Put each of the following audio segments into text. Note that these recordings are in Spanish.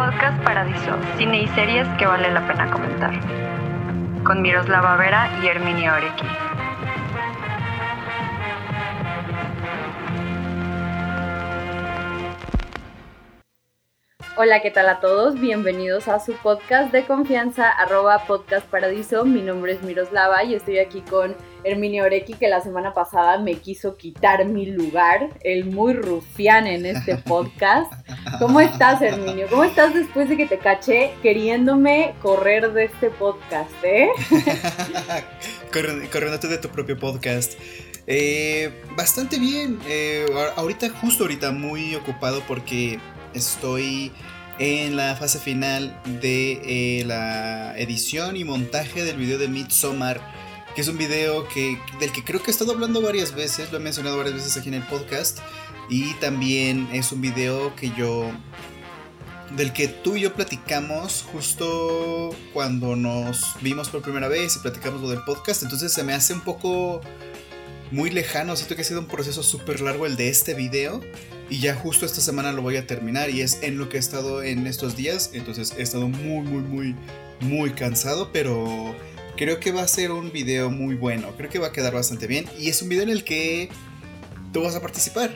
Podcast Paradiso, cine y series que vale la pena comentar. Con Miroslava Vera y Herminio Orequi. Hola, ¿qué tal a todos? Bienvenidos a su podcast de confianza, arroba podcast paradiso. Mi nombre es Miroslava y estoy aquí con Herminio Orequi, que la semana pasada me quiso quitar mi lugar, el muy rufián en este podcast. ¿Cómo estás, Herminio? ¿Cómo estás después de que te caché queriéndome correr de este podcast, eh? Corriéndote de tu propio podcast. Eh, bastante bien. Eh, ahorita, justo ahorita, muy ocupado porque estoy en la fase final de eh, la edición y montaje del video de Midsommar, que es un video que, del que creo que he estado hablando varias veces, lo he mencionado varias veces aquí en el podcast, y también es un video que yo del que tú y yo platicamos justo cuando nos vimos por primera vez y platicamos lo del podcast, entonces se me hace un poco muy lejano, siento que ha sido un proceso súper largo el de este video y ya justo esta semana lo voy a terminar y es en lo que he estado en estos días, entonces he estado muy, muy, muy, muy cansado, pero creo que va a ser un video muy bueno, creo que va a quedar bastante bien y es un video en el que tú vas a participar.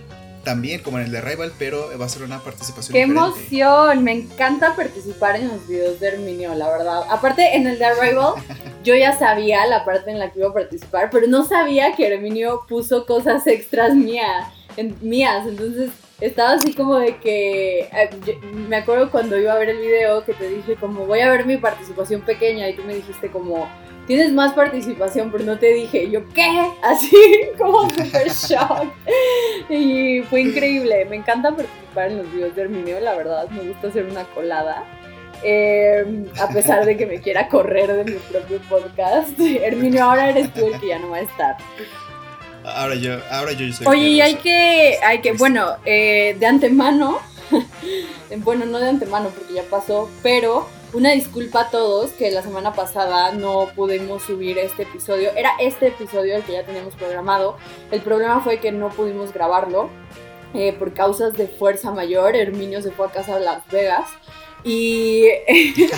También como en el de Rival, pero va a ser una participación. ¡Qué emoción! Me encanta participar en los videos de Herminio, la verdad. Aparte, en el de Rival, yo ya sabía la parte en la que iba a participar, pero no sabía que Herminio puso cosas extras mías. mías. Entonces, estaba así como de que eh, me acuerdo cuando iba a ver el video que te dije como voy a ver mi participación pequeña y tú me dijiste como tienes más participación pero no te dije yo qué así como super shock. Y fue increíble. Me encanta participar en los videos de Herminio la verdad me gusta hacer una colada. Em, a pesar de que me quiera correr de mi propio podcast. Herminio ahora eres tú el que ya no va a estar Ahora yo, ahora yo soy. Oye, y hay que, hay que, bueno, eh, de antemano, bueno, no de antemano porque ya pasó, pero una disculpa a todos que la semana pasada no pudimos subir este episodio. Era este episodio el que ya teníamos programado. El problema fue que no pudimos grabarlo eh, por causas de fuerza mayor. Herminio se fue a casa de Las Vegas. Y.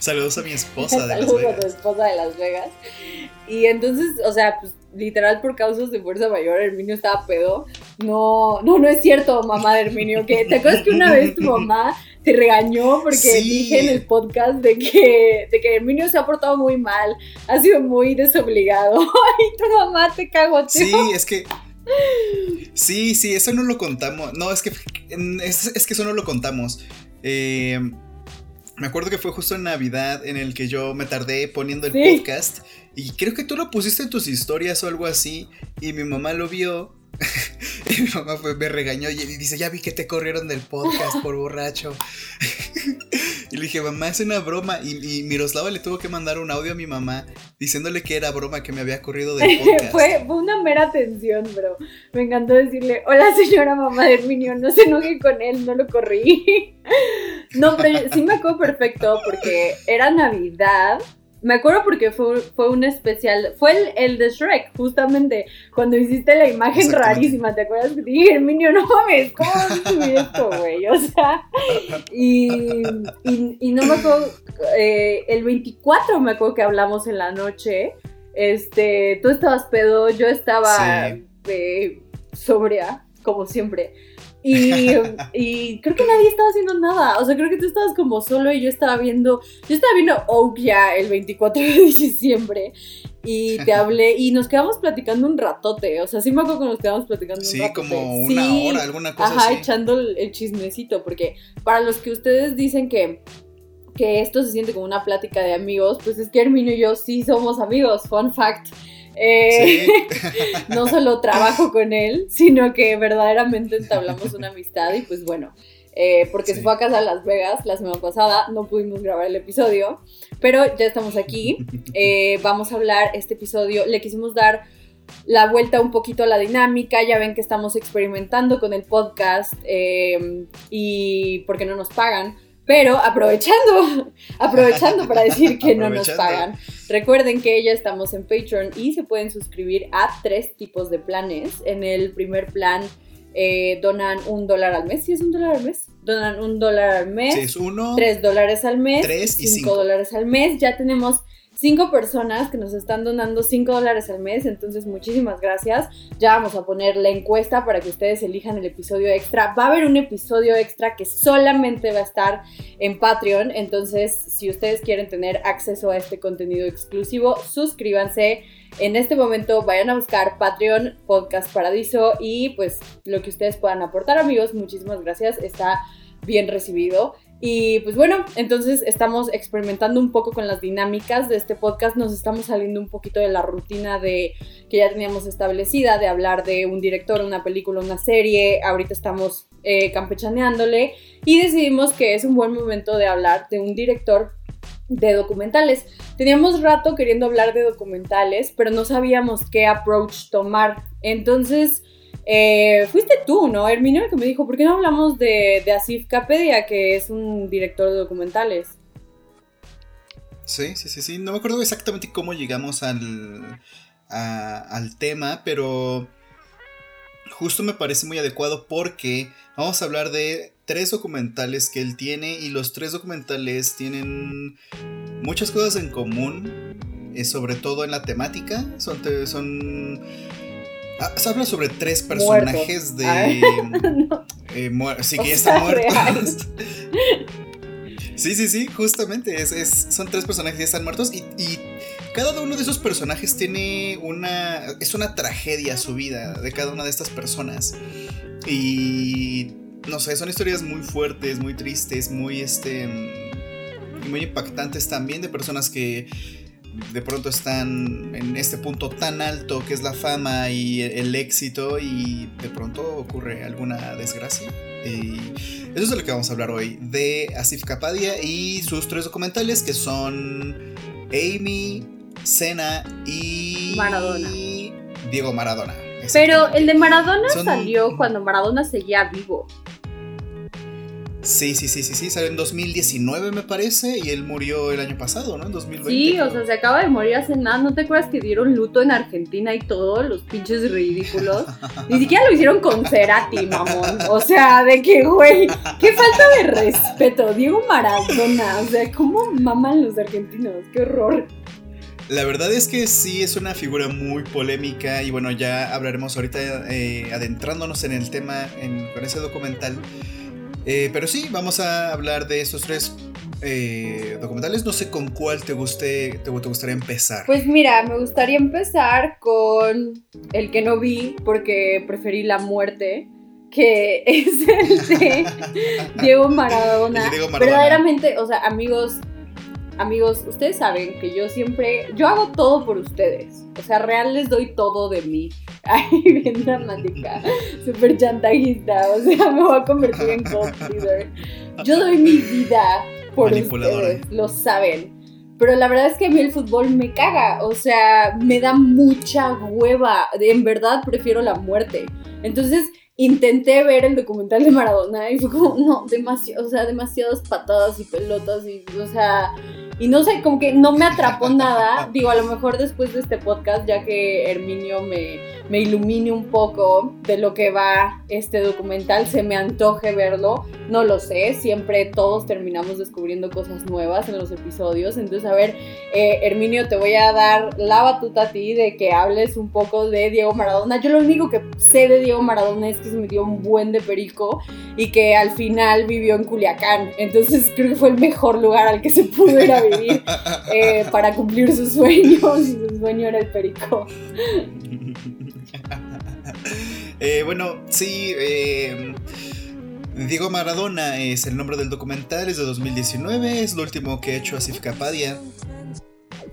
Saludos a mi esposa de Las Vegas. Saludos a tu esposa de Las Vegas. Y entonces, o sea, pues literal por causas de fuerza mayor, Herminio estaba pedo. No, no, no es cierto, mamá de Herminio. Que, ¿Te acuerdas que una vez tu mamá te regañó porque dije en el podcast de que, de que Herminio se ha portado muy mal, ha sido muy desobligado? y tu mamá te cagó, Sí, es que Sí, sí, eso no lo contamos. No, es que es, que eso no lo contamos. Eh, me acuerdo que fue justo en Navidad en el que yo me tardé poniendo el podcast y creo que tú lo pusiste en tus historias o algo así y mi mamá lo vio y mi mamá me regañó y dice, ya vi que te corrieron del podcast por borracho. y le dije, mamá, es una broma. Y, Miroslava le tuvo que mandar un audio a mi mamá diciéndole que era broma, que me había corrido del podcast. fue, una mera atención, bro. Me encantó decirle, hola señora mamá de Herminio, no se enoje con él, no lo corrí. no, pero sí me acuerdo perfecto porque era Navidad me acuerdo porque fue, fue un especial, fue el, el, de Shrek, justamente, cuando hiciste la imagen rarísima, ¿te acuerdas? Que dije, Herminio, no mames, ¿cómo vas a subir esto, güey? O sea, y, y, no me acuerdo, eh, el 24 me acuerdo que hablamos en la noche, este, tú estabas pedo, yo estaba eh, sobria, como siempre. Y, creo que nadie estaba haciendo nada. O sea, creo que tú estabas como solo y yo estaba viendo. Yo estaba viendo Oak ya el 24 de diciembre. Y te hablé y nos quedamos platicando un ratote. O sea, sí me acuerdo que nos quedamos platicando un ratote. Sí, como una hora, alguna cosa ajá, echando el, chismecito. Porque para los que ustedes dicen que que esto se siente como una plática de amigos, pues es que Herminio y yo sí somos amigos, fun fact. Eh, no solo trabajo con él, sino que verdaderamente entablamos una amistad y pues bueno, eh, porque se fue a casa a Las Vegas la semana pasada, no pudimos grabar el episodio, pero ya estamos aquí, eh, vamos a hablar este episodio, le quisimos dar la vuelta un poquito a la dinámica, ya ven que estamos experimentando con el podcast y porque no nos pagan, pero aprovechando, aprovechando para decir que no nos pagan, recuerden que ya estamos en Patreon y se pueden suscribir a tres tipos de planes. En el primer plan eh, donan un dólar al mes. ¿Sí es un dólar al mes? donan un dólar al mes. Sí, es uno, tres dólares al mes. tres y cinco cinco. dólares al mes. Ya tenemos cinco personas que nos están donando cinco dólares al mes. Entonces, muchísimas gracias. Ya vamos a poner la encuesta para que ustedes elijan el episodio extra. Va a haber un episodio extra que solamente va a estar en Patreon. Entonces, si ustedes quieren tener acceso a este contenido exclusivo, suscríbanse. En este momento vayan a buscar Patreon Podcast Paradiso y pues lo que ustedes puedan aportar amigos, muchísimas gracias, está bien recibido. Y pues bueno, entonces estamos experimentando un poco con las dinámicas de este podcast, nos estamos saliendo un poquito de la rutina de que ya teníamos establecida, de hablar de un director, una película, una serie, ahorita estamos eh, campechaneándole y decidimos que es un buen momento de hablar de un director de documentales. Teníamos rato queriendo hablar de documentales, pero no sabíamos qué approach tomar. Entonces, eh, fuiste tú, ¿no? Herminio que me dijo, ¿por qué no hablamos de, Asif Kapedia, que es un director de documentales? Sí, sí, sí, sí. No me acuerdo exactamente cómo llegamos al, a- al tema, pero justo me parece muy adecuado porque vamos a hablar de tres documentales que él tiene y los tres documentales tienen muchas cosas en común, eh, sobre todo en la temática. Son, son ah, se habla sobre tres personajes de... Ay. eh, sí, O que ya están muertos. Sí, sí, sí, justamente. Es, es- son tres personajes que ya están muertos y, y cada uno de esos personajes tiene una. Es una tragedia su vida de cada una de estas personas. Y. No sé, son historias muy fuertes, muy tristes, muy este. Muy impactantes también de personas que de pronto están en este punto tan alto que es la fama y el éxito y de pronto ocurre alguna desgracia. Y eso es de lo que vamos a hablar hoy, de Asif Kapadia y sus tres documentales que son Amy, Senna y Maradona. Diego Maradona. Pero el de Maradona Son- salió cuando Maradona seguía vivo. Sí, sí, sí, sí, sí, salió en 2019 me parece y él murió el año pasado, ¿no? En 2020. Sí, o sea, se acaba de morir hace nada. ¿No te acuerdas que dieron luto en Argentina y todo? Los pinches ridículos. Ni siquiera lo hicieron con Cerati, mamón. O sea, de que, güey, qué falta de respeto. Diego Maradona, o sea, ¿cómo maman los argentinos? Qué horror. La verdad es que sí es una figura muy polémica y bueno, ya hablaremos ahorita eh, adentrándonos en el tema en- con ese documental. Eh, pero sí, vamos a hablar de estos tres eh, documentales. No sé con cuál te, guste, te, te gustaría empezar. Pues mira, me gustaría empezar con el que no vi porque preferí la muerte, que es el de Diego Maradona. Diego Maradona. Verdaderamente, o sea, amigos, amigos, ustedes saben que yo siempre, yo hago todo por ustedes. O sea, real les doy todo de mí. Ay, bien dramática, súper chantajista. O sea, me voy a convertir en leader. Yo doy mi vida por ustedes, lo saben. Pero la verdad es que a mí el fútbol me caga, o sea, me da mucha hueva. En verdad prefiero la muerte. Entonces intenté ver el documental de Maradona y fue como, no, demasiado, o sea, demasiadas patadas y pelotas y, o sea, y no sé, como que no me atrapó nada. Digo, a lo mejor después de este podcast, ya que Herminio me, me ilumine un poco de lo que va este documental, se me antoje verlo. No lo sé, siempre todos terminamos descubriendo cosas nuevas en los episodios. Entonces, a ver, eh, Herminio, te voy a dar la batuta a ti de que hables un poco de Diego Maradona. Yo lo único que sé de Diego Maradona es que se metió un buen de perico y que al final vivió en Culiacán. Entonces, creo que fue el mejor lugar al que se pudo ir a vivir eh, para cumplir sus sueños. Y su sueño era el perico. Eh, bueno, sí, eh, Diego Maradona es el nombre del documental, es de 2019, es lo último que ha hecho Asif Kapadia.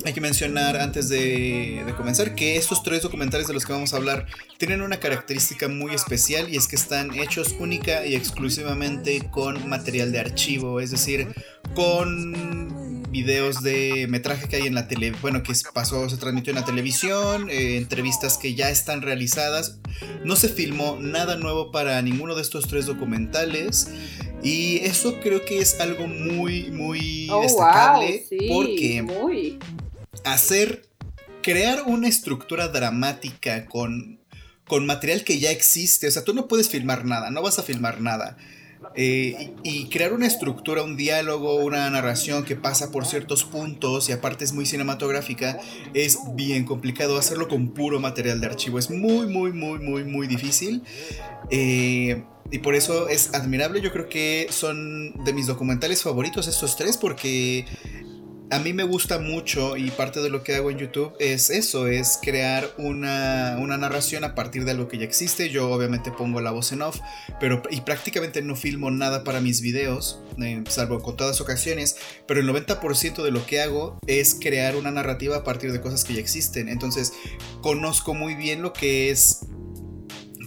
Hay que mencionar antes de, de comenzar que estos tres documentales de los que vamos a hablar tienen una característica muy especial y es que están hechos única y exclusivamente con material de archivo, es decir, con videos de metraje que hay en la tele, bueno, que pasó, se transmitió en la televisión, eh, entrevistas que ya están realizadas. No se filmó nada nuevo para ninguno de estos tres documentales. Y eso creo que es algo muy, muy Oh, destacable. wow, sí, porque muy. hacer, crear una estructura dramática con, con material que ya existe. O sea, tú no puedes filmar nada, no vas a filmar nada. Eh, y, crear una estructura, un diálogo, una narración que pasa por ciertos puntos y aparte es muy cinematográfica, es bien complicado. Hacerlo con puro material de archivo es muy, muy, muy, muy, muy difícil. Eh, y por eso es admirable. Yo creo que son de mis documentales favoritos estos tres porque a mí me gusta mucho y parte de lo que hago en YouTube es eso, es crear una, narración a partir de algo que ya existe. Yo obviamente pongo la voz en off, pero y prácticamente no filmo nada para mis videos, eh, salvo con todas ocasiones, pero el 90% de lo que hago es crear una narrativa a partir de cosas que ya existen. Entonces, conozco muy bien lo que es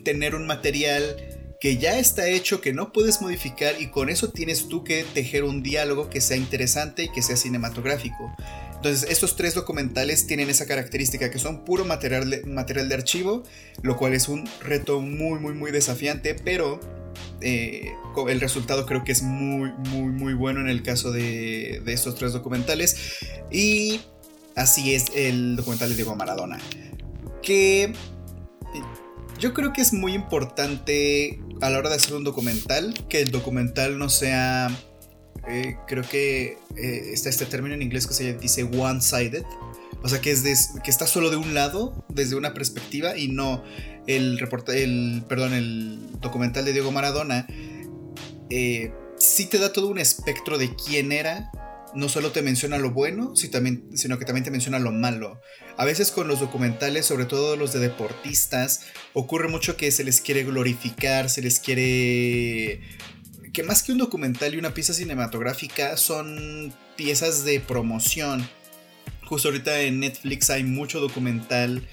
tener un material que ya está hecho, que no puedes modificar y con eso tienes tú que tejer un diálogo que sea interesante y que sea cinematográfico. Entonces, estos tres documentales tienen esa característica que son puro material de, material de archivo, lo cual es un reto muy, muy, muy desafiante, pero eh, el resultado creo que es muy, muy, muy bueno en el caso de, de estos tres documentales. Y así es el documental de Diego Maradona. Que yo creo que es muy importante a la hora de hacer un documental que el documental no sea. Eh, creo que eh, está este término en inglés que se dice one-sided. O sea, que, es que está solo de un lado, desde una perspectiva, y no el, el, perdón, el documental de Diego Maradona. Eh, sí te da todo un espectro de quién era no solo te menciona lo bueno, sino que también te menciona lo malo. A veces con los documentales, sobre todo los de deportistas, ocurre mucho que se les quiere glorificar, se les quiere... que más que un documental y una pieza cinematográfica son piezas de promoción. Justo ahorita en Netflix hay mucho documental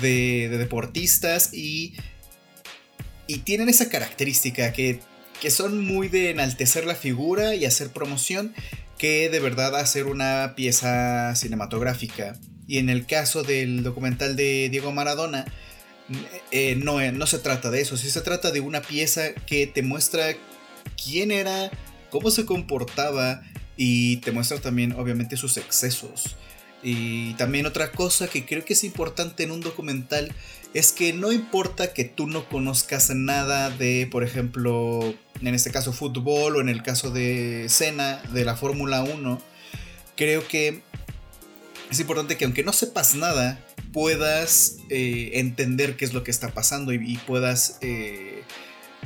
de, deportistas y, y tienen esa característica que, que son muy de enaltecer la figura y hacer promoción que de verdad hacer una pieza cinematográfica. Y en el caso del documental de Diego Maradona, eh, no, no se trata de eso, sí se trata de una pieza que te muestra quién era, cómo se comportaba y te muestra también obviamente sus excesos. Y también otra cosa que creo que es importante en un documental es que no importa que tú no conozcas nada de, por ejemplo, en este caso fútbol o en el caso de Cena, de la Fórmula 1, creo que es importante que aunque no sepas nada, puedas eh, entender qué es lo que está pasando y, puedas eh,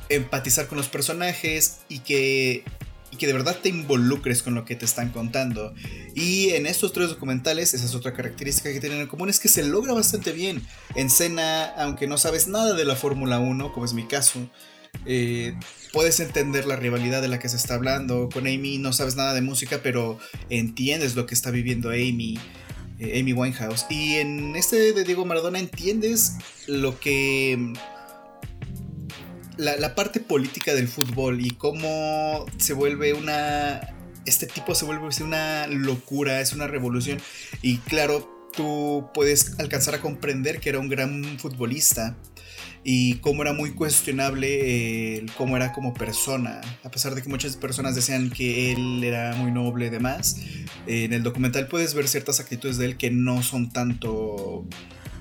empatizar con los personajes y que y que de verdad te involucres con lo que te están contando. Y en estos tres documentales, esa es otra característica que tienen en común, es que se logra bastante bien. En escena, aunque no sabes nada de la Fórmula 1, como es mi caso, eh, puedes entender la rivalidad de la que se está hablando. Con Amy no sabes nada de música, pero entiendes lo que está viviendo Amy. Eh, Amy Winehouse. Y en este de Diego Maradona entiendes lo que la, parte política del fútbol y cómo se vuelve una... Este tipo se vuelve una locura, es una revolución. Y claro, tú puedes alcanzar a comprender que era un gran futbolista y cómo era muy cuestionable cómo era como persona, a pesar de que muchas personas decían que él era muy noble y demás. en el documental puedes ver ciertas actitudes de él que no son tanto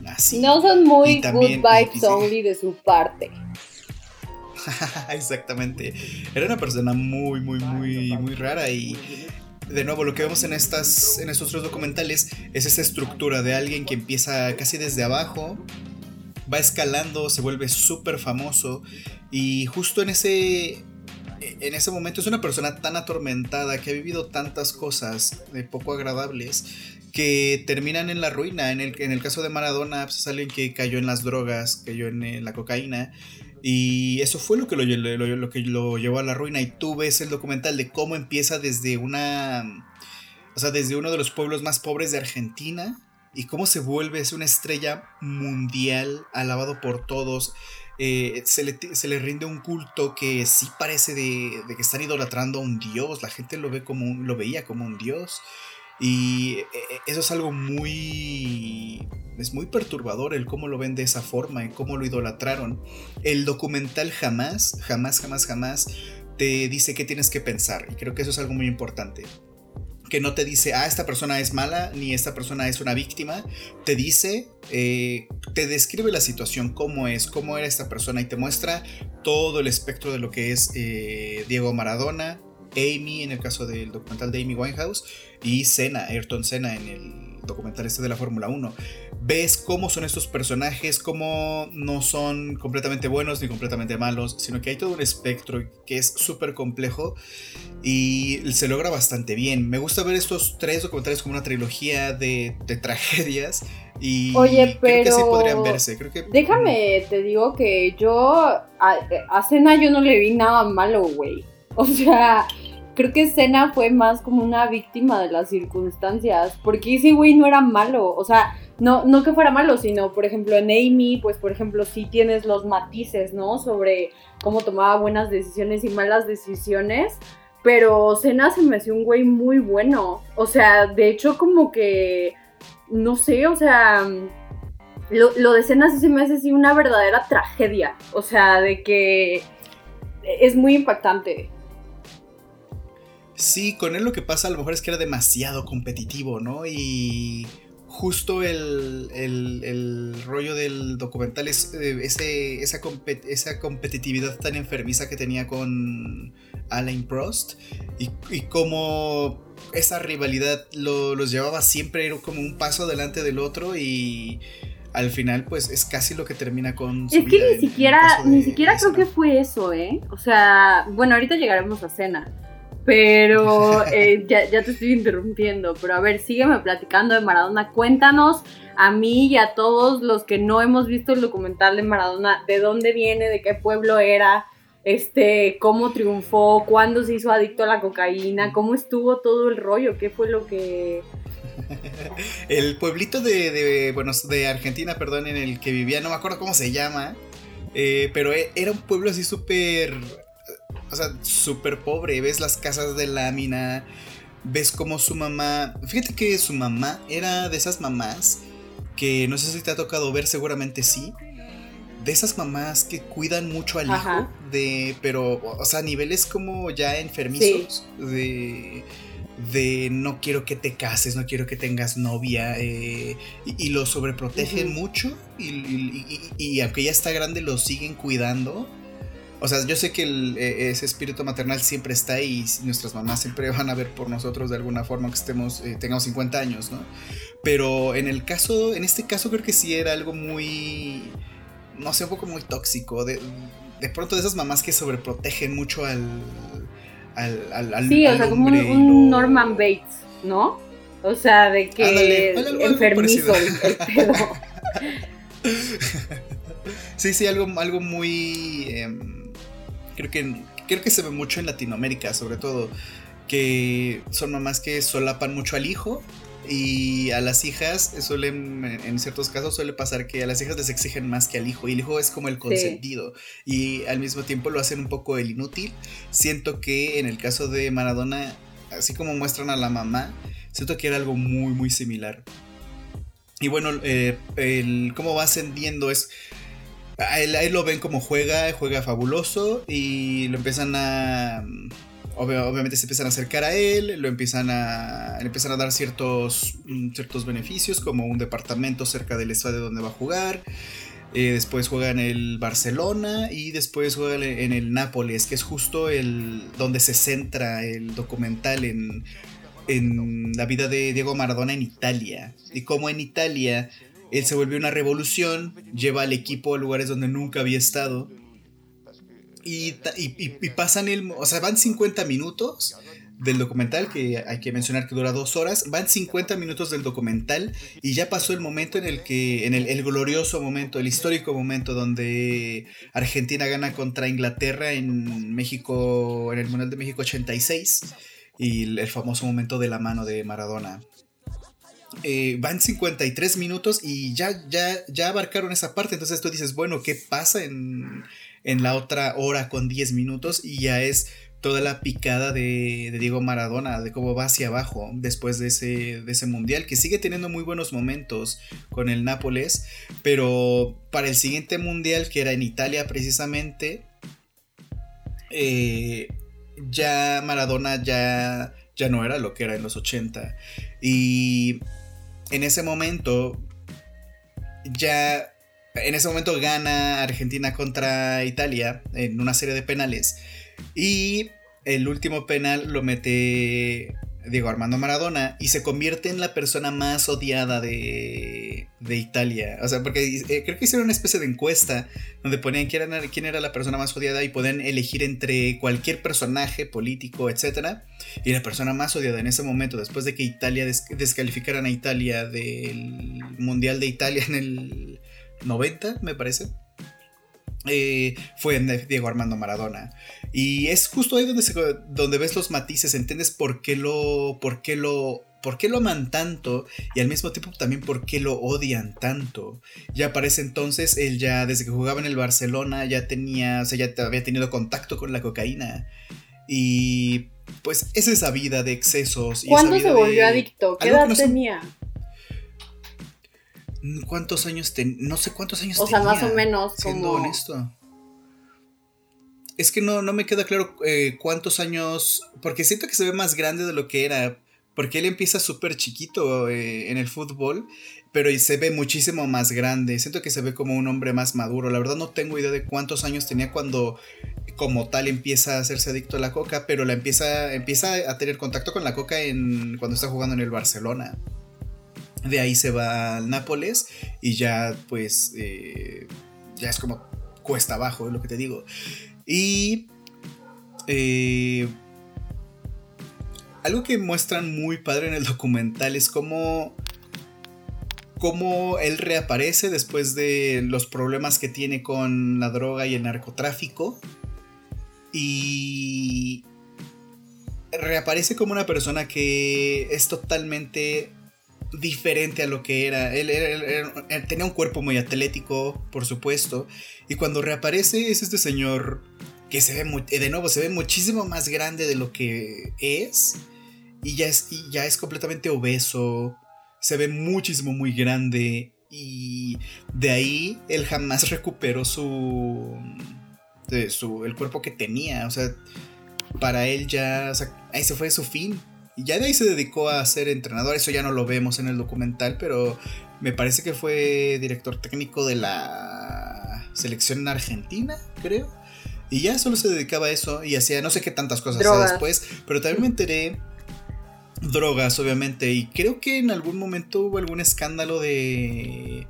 así. No son muy good vibes only de su parte. Exactamente. Era una persona muy, muy, muy, muy rara y de nuevo lo que vemos en estas en estos tres documentales es esa estructura de alguien que empieza casi desde abajo, va escalando, se vuelve súper famoso y justo en ese en ese momento es una persona tan atormentada que ha vivido tantas cosas de poco agradables que terminan en la ruina. En el, en el caso de Maradona, pues, es alguien que cayó en las drogas, cayó en la cocaína y eso fue lo que lo, lo, que lo llevó a la ruina. Y tú ves el documental de cómo empieza desde una. O sea, desde uno de los pueblos más pobres de Argentina. Y cómo se vuelve, es una estrella mundial, alabado por todos. Eh, se, le, rinde un culto que sí parece de, de, que están idolatrando a un dios. La gente lo ve como lo veía como un dios. Y eh, eso es algo muy... Es muy perturbador el cómo lo ven de esa forma y cómo lo idolatraron. El documental jamás, jamás, jamás, jamás te dice qué tienes que pensar. Y creo que eso es algo muy importante. Que no te dice, ah, esta persona es mala, ni esta persona es una víctima, te dice, eh, te describe la situación, cómo es, cómo era esta persona y te muestra todo el espectro de lo que es eh, Diego Maradona, Amy en el caso del documental de Amy Winehouse y Senna, Ayrton Senna en el documental este de la Fórmula 1, ves cómo son estos personajes, cómo no son completamente buenos ni completamente malos, sino que hay todo un espectro que es súper complejo y se logra bastante bien. Me gusta ver estos tres documentales como una trilogía de, tragedias y Oye, pero... creo que sí podrían verse. Creo que... Déjame, te digo que yo a, a Cena yo no le vi nada malo, güey. O sea, creo que Cena fue más como una víctima de las circunstancias, porque ese güey no era malo, o sea, no, no que fuera malo, sino, por ejemplo, en Amy, pues, por ejemplo, sí tienes los matices, ¿no? Sobre cómo tomaba buenas decisiones y malas decisiones, pero Cena se me hacía un güey muy bueno, o sea, de hecho, como que, no sé, o sea... Lo, lo de Cena sí se me hace así una verdadera tragedia. O sea, de que es muy impactante. Sí, con él lo que pasa a lo mejor es que era demasiado competitivo, ¿no? Y justo el, rollo del documental es eh, ese, esa, esa, competitividad tan enfermiza que tenía con Alain Prost y, y cómo esa rivalidad lo, los llevaba siempre como un paso delante del otro y al final pues es casi lo que termina con su es que ni siquiera ni siquiera creo que fue eso eh o sea bueno ahorita llegaremos a cena pero eh, ya, te estoy interrumpiendo. Pero a ver, sígueme platicando de Maradona. Cuéntanos a mí y a todos los que no hemos visto el documental de Maradona, de dónde viene, de qué pueblo era, este, cómo triunfó, cuándo se hizo adicto a la cocaína, cómo estuvo todo el rollo, qué fue lo que... el pueblito de, de, bueno, de Argentina, perdón, en el que vivía, no me acuerdo cómo se llama, eh, pero e, era un pueblo así súper o sea, súper pobre. Ves las casas de lámina, ves como su mamá. Fíjate que su mamá era de esas mamás que no sé si te ha tocado ver, seguramente sí. De esas mamás que cuidan mucho al hijo, de, pero, o sea, niveles como ya enfermizos, de, de no quiero que te cases, no quiero que tengas novia, eh, y, lo sobreprotegen mucho, y, aunque ya está grande, lo siguen cuidando. O sea, yo sé que e, ese espíritu maternal siempre está ahí y nuestras mamás siempre van a ver por nosotros de alguna forma que estemos, eh, tengamos 50 años, ¿no? Pero en el caso, en este caso creo que sí era algo muy, no sé, un poco muy tóxico. De, de pronto de esas mamás que sobreprotegen mucho al... al, al, sí, o sea, como un, Norman Bates, ¿no? O sea, de que enfermizo el, pedo. sí, sí, algo, algo muy... Em, creo que, creo que se ve mucho en Latinoamérica, sobre todo, que son mamás que solapan mucho al hijo y a las hijas suelen, en ciertos casos suele pasar que a las hijas les exigen más que al hijo y el hijo es como el consentido y al mismo tiempo lo hacen un poco el inútil. Siento que en el caso de Maradona, así como muestran a la mamá, siento que era algo muy muy similar. Y bueno, eh, el cómo va ascendiendo es Ahí, lo ven como juega, juega fabuloso y lo empiezan a... obviamente se empiezan a acercar a él, lo empiezan a, le empiezan a dar ciertos, mm, ciertos beneficios como un departamento cerca del estadio donde va a jugar. Eh, después juega en el Barcelona y después juega en el Nápoles, que es justo el donde se centra el documental en, en la vida de Diego Maradona en Italia. Y como en Italia él se volvió una revolución, lleva al equipo a lugares donde nunca había estado. Y, pasan el. O sea, van 50 minutos del documental, que hay que mencionar que dura dos horas. Van 50 minutos del documental y ya pasó el momento en el que. En el, glorioso momento, el histórico momento donde Argentina gana contra Inglaterra en México. En el Mundial de México 86. Y el famoso momento de la mano de Maradona. Eh, van 53 minutos y ya, ya, ya abarcaron esa parte. Entonces tú dices, bueno, ¿qué pasa en, la otra hora con 10 minutos? Y ya es toda la picada de, Diego Maradona, de cómo va hacia abajo después de ese, de ese mundial, que sigue teniendo muy buenos momentos con el Nápoles, pero para el siguiente mundial, que era en Italia precisamente, eh, ya Maradona ya ya no era lo que era en los 80. Y en ese momento, ya, en ese momento gana Argentina contra Italia en una serie de penales. Y el último penal lo mete Diego Armando Maradona y se convierte en la persona más odiada de, de Italia. O sea, porque eh, creo que hicieron una especie de encuesta donde ponían quién era, quién era la persona más odiada y podían elegir entre cualquier personaje político, etc. Y la persona más odiada en ese momento, después de que Italia descalificaran a Italia del Mundial de Italia en el 90, me parece. Eh, fue Diego Armando Maradona. Y es justo ahí donde, donde ves los matices, entiendes por qué lo, por qué lo, por qué lo aman tanto y al mismo tiempo también por qué lo odian tanto. Ya parece entonces, él ya desde que jugaba en el Barcelona ya tenía, o sea, ya había tenido contacto con la cocaína. Y pues es esa vida de excesos. ¿Cuándo se volvió adicto? ¿Qué edad tenía? ¿Cuántos años tenía? No sé cuántos años tenía. O sea, más o menos. Siendo honesto. Es que no, no me queda claro eh, cuántos años. Porque siento que se ve más grande de lo que era. Porque él empieza súper chiquito eh, en el fútbol. Pero se ve muchísimo más grande. Siento que se ve como un hombre más maduro. La verdad no tengo idea de cuántos años tenía cuando como tal empieza a hacerse adicto a la coca. Pero la empieza, empieza a tener contacto con la coca en, cuando está jugando en el Barcelona. De ahí se va al Nápoles y ya pues eh, ya es como cuesta abajo, es lo que te digo. Y eh, algo que muestran muy padre en el documental es cómo, cómo él reaparece después de los problemas que tiene con la droga y el narcotráfico. Y reaparece como una persona que es totalmente diferente a lo que era. Él, tenía un cuerpo muy atlético, por supuesto. Y cuando reaparece es este señor que se ve, de nuevo, se ve muchísimo más grande de lo que es. Y ya es, ya es completamente obeso. Se ve muchísimo, muy grande. Y de ahí él jamás recuperó su, su. el cuerpo que tenía. O sea, para él ya. O sea, ahí se fue su fin. Y ya de ahí se dedicó a ser entrenador, eso ya no lo vemos en el documental, pero me parece que fue director técnico de la selección argentina, creo. Y ya solo se dedicaba a eso y hacía no sé qué tantas cosas después, pero también me enteré drogas, obviamente, y creo que en algún momento hubo algún escándalo de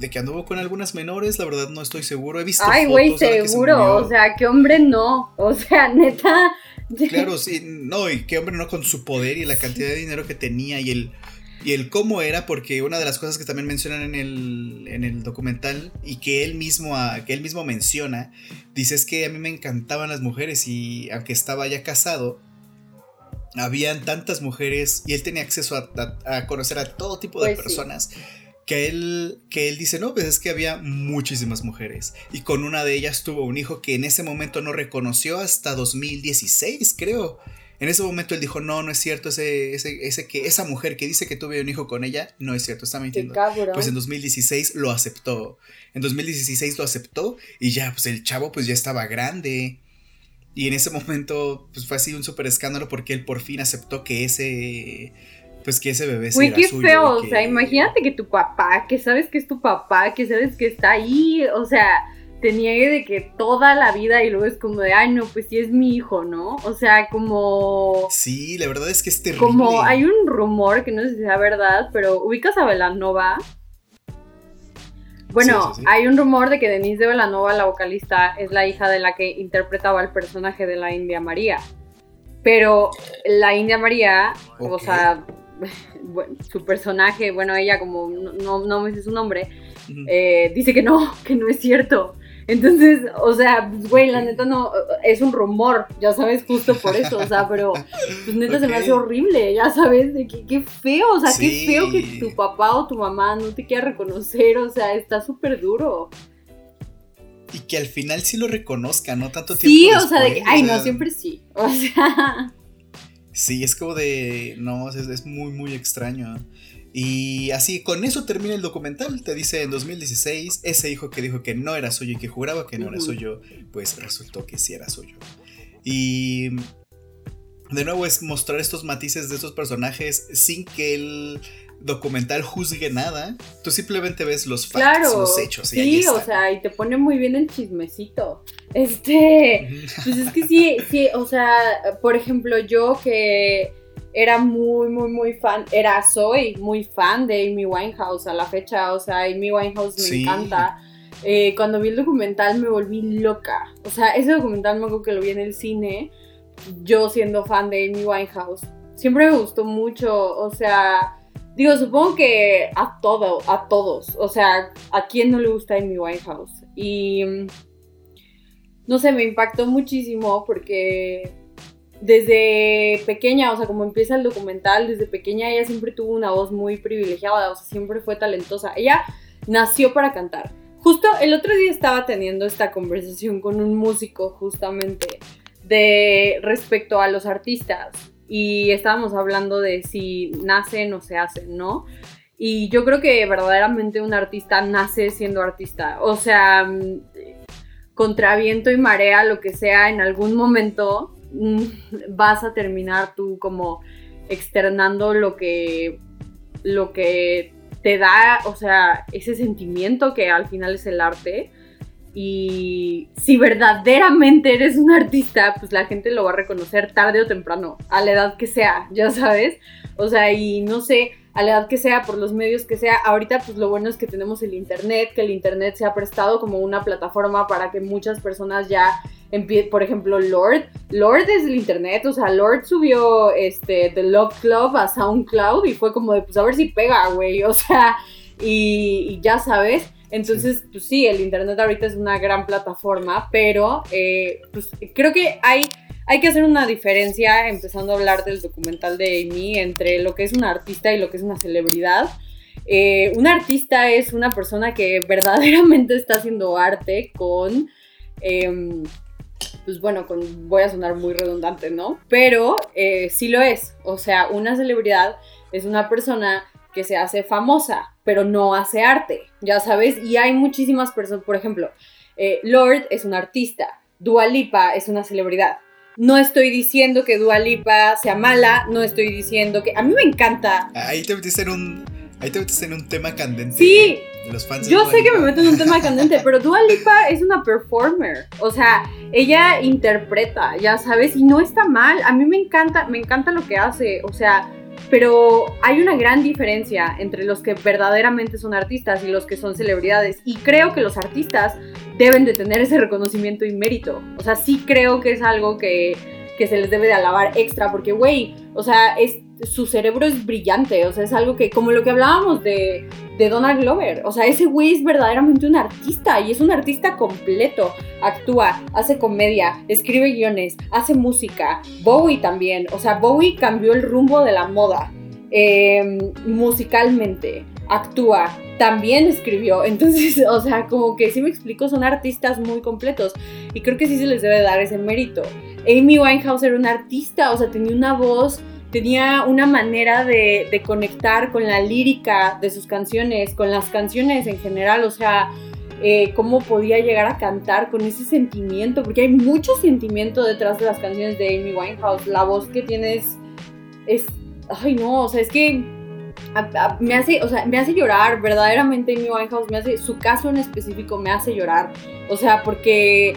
de que anduvo con algunas menores, la verdad no estoy seguro. He visto Ay, güey, seguro, o sea, qué hombre no, o sea, neta, Claro, sí, no, y qué hombre no con su poder y la cantidad de dinero que tenía y el, y el cómo era, porque una de las cosas que también mencionan en el, en el documental y que él, mismo, que él mismo menciona, dice es que a mí me encantaban las mujeres y aunque estaba ya casado, habían tantas mujeres y él tenía acceso a, conocer a todo tipo de pues personas que él, que él dice, no, pues es que había muchísimas mujeres. Y con una de ellas tuvo un hijo que en ese momento no reconoció hasta 2016, creo. En ese momento él dijo, no, no es cierto, ese, ese, que, esa mujer que dice que tuve un hijo con ella, no es cierto, está mintiendo. Pues en 2016 lo aceptó. En 2016 lo aceptó y ya, pues el chavo pues ya estaba grande. Y en ese momento pues fue así un súper escándalo porque él por fin aceptó que ese pues que ese bebé Uy, qué feo, o sea, imagínate que tu papá, que sabes que es tu papá, que sabes que está ahí, o sea, te niegue de que toda la vida y luego es como de, ay, no, pues sí es mi hijo, ¿no? O sea, como... Sí, la verdad es que es terrible. Como hay un rumor, que no sé si sea verdad, pero ubicas a Velanova. Bueno, hay un rumor de que Denise de Velanova, la vocalista, es la hija de la que interpretaba el personaje de la India María. Pero la India María, o sea, bueno, su personaje, bueno, ella como no, no me sé su nombre, eh, dice que no, que no es cierto. Entonces, o sea, pues, güey, la neta no, es un rumor, ya sabes, justo por eso, o sea, pero pues neta se me hace horrible, ya sabes, de que qué feo, o sea, qué feo que tu papá o tu mamá no te quiera reconocer, o sea, está súper duro. Y que al final sí lo reconozca, ¿no? Tanto tiempo. Sí, o sea, de que, ay, no, siempre sí, o sea. Sí, es como de. No, es, muy, muy extraño. Y así, con eso termina el documental. Te dice en 2016, ese hijo que dijo que no era suyo y que juraba que no era suyo, pues resultó que sí era suyo. Y de nuevo es mostrar estos matices de estos personajes sin que el documental juzgue nada. Tú simplemente ves los facts, los hechos. sí, o sea, y te pone muy bien el chismecito. Este, pues es que sí, sí, o sea, por ejemplo, yo que era muy, muy, muy fan, era, soy muy fan de Amy Winehouse a la fecha, o sea, Amy Winehouse me encanta. Eh, cuando vi el documental me volví loca. O sea, ese documental me acuerdo que lo vi en el cine, yo siendo fan de Amy Winehouse. Siempre me gustó mucho, o sea, digo, supongo que a todo, a todos, o sea, a quién no le gusta Amy Winehouse. Y no sé, me impactó muchísimo porque desde pequeña, o sea, como empieza el documental, desde pequeña ella siempre tuvo una voz muy privilegiada, o sea, siempre fue talentosa. Ella nació para cantar. Justo el otro día estaba teniendo esta conversación con un músico justamente de respecto a los artistas y estábamos hablando de si nacen o se hacen, ¿no? Y yo creo que verdaderamente un artista nace siendo artista. O sea, mm, contra viento y marea, lo que sea, en algún momento mm, vas a terminar tú como externando lo que, lo que te da, o sea, ese sentimiento que al final es el arte. Y si verdaderamente eres un artista, pues la gente lo va a reconocer tarde o temprano, a la edad que sea, ya sabes. O sea, y no sé, a la edad que sea, por los medios que sea. Ahorita, pues lo bueno es que tenemos el Internet, que el Internet se ha prestado como una plataforma para que muchas personas ya por ejemplo, Lord. Lord es el Internet, o sea, Lord subió este, The Love Club a SoundCloud y fue como de, pues a ver si pega, güey, o sea, y, ya sabes. Entonces, pues sí, el Internet ahorita es una gran plataforma, pero eh, pues creo que hay hay que hacer una diferencia, empezando a hablar del documental de Amy, entre lo que es un artista y lo que es una celebridad. Eh, un artista es una persona que verdaderamente está haciendo arte con, em, pues bueno, con, voy a sonar muy redundante, ¿no? Pero eh, sí lo es. O sea, una celebridad es una persona que se hace famosa, pero no hace arte, ya sabes. Y hay muchísimas personas, por ejemplo, eh, Lord es un artista, Dua Lipa es una celebridad. No estoy diciendo que Dua Lipa sea mala, no estoy diciendo que... A mí me encanta. Ahí te metiste en un, ahí te metiste en un tema candente. Sí. De los fans yo sé que me meto en un tema candente, pero Dua Lipa es una performer. O sea, ella interpreta, ya sabes, y no está mal. A mí me encanta, me encanta lo que hace. O sea, pero hay una gran diferencia entre los que verdaderamente son artistas y los que son celebridades. Y creo que los artistas deben de tener ese reconocimiento y mérito. O sea, sí creo que es algo que, se les debe de alabar extra, porque, güey, o sea, es, su cerebro es brillante, o sea, es algo que, como lo que hablábamos de, de Donald Glover, o sea, ese güey es verdaderamente un artista y es un artista completo. Actúa, hace comedia, escribe guiones, hace música. Bowie también, o sea, Bowie cambió el rumbo de la moda. Em, musicalmente, actúa, también escribió. Entonces, o sea, como que si me explico, son artistas muy completos. Y creo que sí se les debe dar ese mérito. Amy Winehouse era una artista, o sea, tenía una voz, tenía una manera de, conectar con la lírica de sus canciones, con las canciones en general, o sea, eh, cómo podía llegar a cantar con ese sentimiento, porque hay mucho sentimiento detrás de las canciones de Amy Winehouse. La voz que tienes es, ay no, o sea, es que me hace, o sea, me hace llorar, verdaderamente Amy Winehouse me hace, su caso en específico me hace llorar, o sea, porque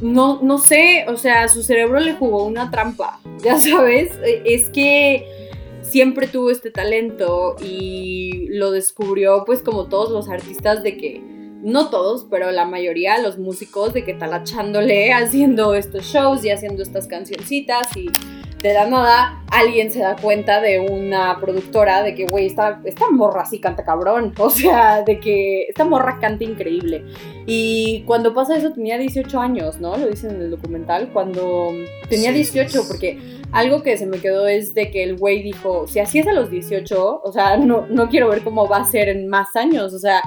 no, no sé, o sea, su cerebro le jugó una trampa, ya sabes, es que siempre tuvo este talento y lo descubrió pues como todos los artistas de que, no todos, pero la mayoría, los músicos, de que talachándole, haciendo estos shows y haciendo estas cancioncitas y de la nada alguien se da cuenta de una productora de que, güey, esta, esta morra sí canta cabrón. O sea, de que esta morra canta increíble. Y cuando pasa eso tenía 18 años, ¿no? Lo dicen en el documental. Cuando tenía 18, porque algo que se me quedó es de que el güey dijo, si así es a los 18, o sea, no, no quiero ver cómo va a ser en más años. O sea,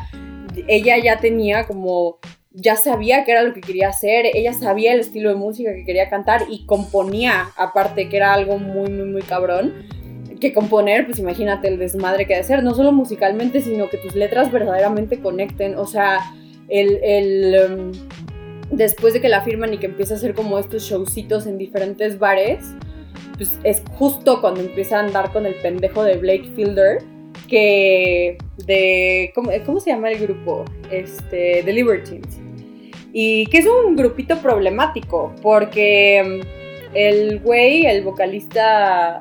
ella ya tenía como ya sabía qué era lo que quería hacer, ella sabía el estilo de música que quería cantar y componía, aparte que era algo muy, muy, muy cabrón. Que componer, pues imagínate el desmadre que ha de ser, no solo musicalmente, sino que tus letras verdaderamente conecten. O sea, el, el em, después de que la firman y que empieza a hacer como estos showcitos en diferentes bares, pues es justo cuando empieza a andar con el pendejo de Blake Fielder, que de, ¿cómo, se llama el grupo? Este, The Libertines. Y que es un grupito problemático, porque mm, el güey, el vocalista,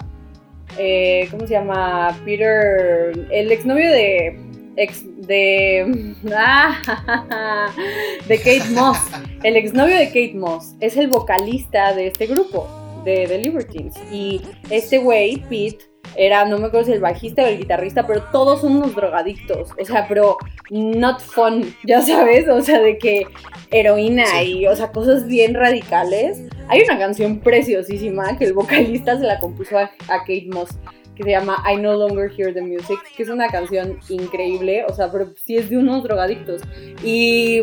eh, ¿cómo se llama? Peter, el exnovio de, ex, de, ah, de Kate Moss, el exnovio de Kate Moss, es el vocalista de este grupo, de The Libertines. Y este güey, Pete, era, no me acuerdo si el bajista o el guitarrista, pero todos son unos drogadictos. O sea, pero not fun, ya sabes, o sea, de que heroína y, o sea, cosas bien radicales. Hay una canción preciosísima que el vocalista se la compuso a, a Kate Moss que se llama I No Longer Hear the Music, que es una canción increíble, o sea, pero sí es de unos drogadictos. Y,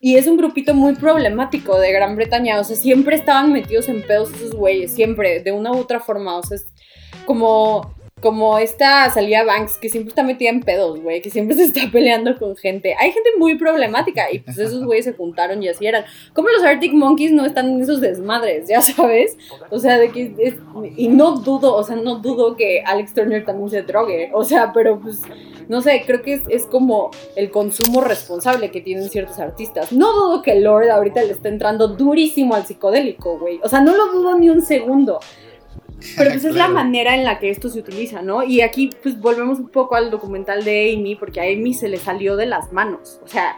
y es un grupito muy problemático de Gran Bretaña, o sea, siempre estaban metidos en pedos esos güeyes, siempre, de una u otra forma, o sea, es como como esta salía Banks que siempre está metida en pedos, güey, que siempre se está peleando con gente. Hay gente muy problemática y pues esos güeyes se juntaron y así eran. Como los Arctic Monkeys no están en esos desmadres, ya sabes? O sea, de que y no dudo, o sea, no dudo que Alex Turner también se drogue, o sea, pero pues no sé, creo que es, es como el consumo responsable que tienen ciertos artistas. No dudo que Lord ahorita le está entrando durísimo al psicodélico, güey. O sea, no lo dudo ni un segundo. Pero pues es la manera en la que esto se utiliza, ¿no? Y aquí pues volvemos un poco al documental de Amy, porque a Amy se le salió de las manos. O sea,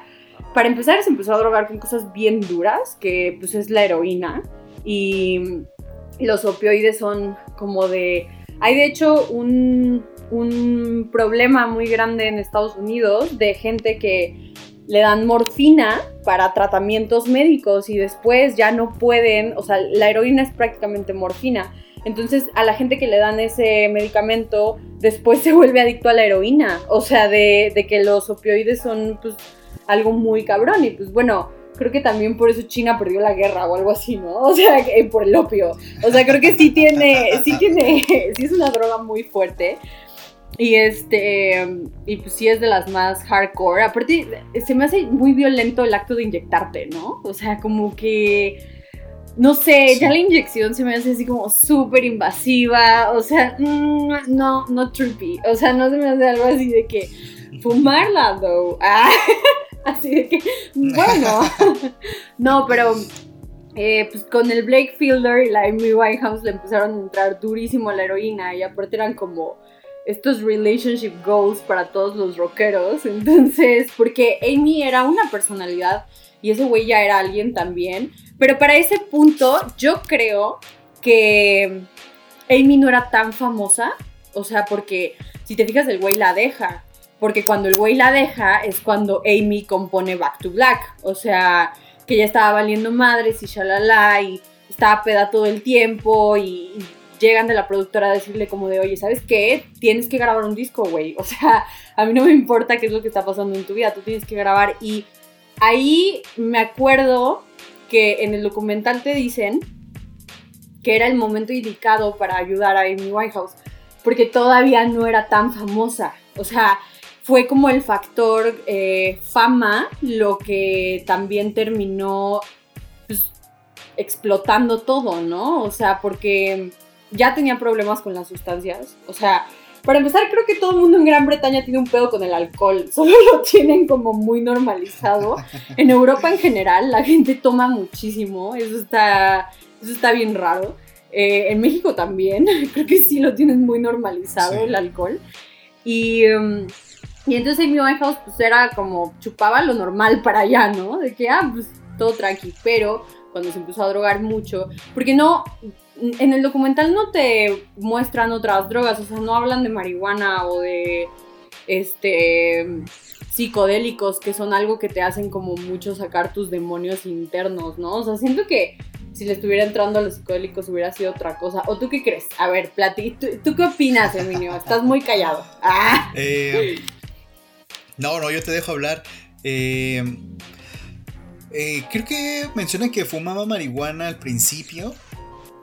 para empezar se empezó a drogar con cosas bien duras, que pues es la heroína. Y los opioides son como de... Hay de hecho un, un problema muy grande en Estados Unidos de gente que le dan morfina para tratamientos médicos y después ya no pueden, o sea, la heroína es prácticamente morfina entonces, a la gente que le dan ese medicamento, después se vuelve adicto a la heroína. O sea, de, que los opioides son pues algo muy cabrón. Y pues bueno, creo que también por eso China perdió la guerra o algo así, ¿no? O sea, por el opio. O sea, creo que sí tiene, sí tiene, sí es una droga muy fuerte. Y este, y pues sí es de las más hardcore. Aparte, se me hace muy violento el acto de inyectarte, ¿no? O sea, como que no sé, ya la inyección se me hace así como súper invasiva, o sea, mm, no, no trippy, o sea, no se me hace algo así de que fumarla, though, ah, así de que, bueno, no, pero eh, pues con el Blake Fielder y la Amy Winehouse le empezaron a entrar durísimo a la heroína y aparte eran como estos relationship goals para todos los rockeros, entonces, porque Amy era una personalidad y ese güey ya era alguien también, pero para ese punto, yo creo que Amy no era tan famosa. O sea, porque si te fijas, el güey la deja. Porque cuando el güey la deja es cuando Amy compone Back to Black. O sea, que ya estaba valiendo madres y shalala y estaba peda todo el tiempo y, llegan de la productora a decirle como de, oye, ¿sabes qué? Tienes que grabar un disco, güey. O sea, a mí no me importa qué es lo que está pasando en tu vida, tú tienes que grabar. Y ahí me acuerdo que en el documental te dicen que era el momento indicado para ayudar a Amy Winehouse, porque todavía no era tan famosa. O sea, fue como el factor eh, fama lo que también terminó pues, explotando todo, ¿no? O sea, porque ya tenía problemas con las sustancias. O sea, para empezar, creo que todo el mundo en Gran Bretaña tiene un pedo con el alcohol. Solo lo tienen como muy normalizado. En Europa en general, la gente toma muchísimo. Eso está, eso está bien raro. Eh, en México también. Creo que sí lo tienen muy normalizado el alcohol. Y, um, y entonces Amy Winehouse pues era como chupaba lo normal para allá, ¿no? De que, ah, pues todo tranqui. Pero cuando se empezó a drogar mucho, porque no, en el documental no te muestran otras drogas, o sea, no hablan de marihuana o de este psicodélicos que son algo que te hacen como mucho sacar tus demonios internos, ¿no? O sea, siento que si le estuviera entrando a los psicodélicos hubiera sido otra cosa. ¿O tú qué crees? A ver, Plati, ¿tú, qué opinas, Emilio? Estás muy callado. Ah. Eh, no, no, yo te dejo hablar. Eh, eh, creo que menciona que fumaba marihuana al principio.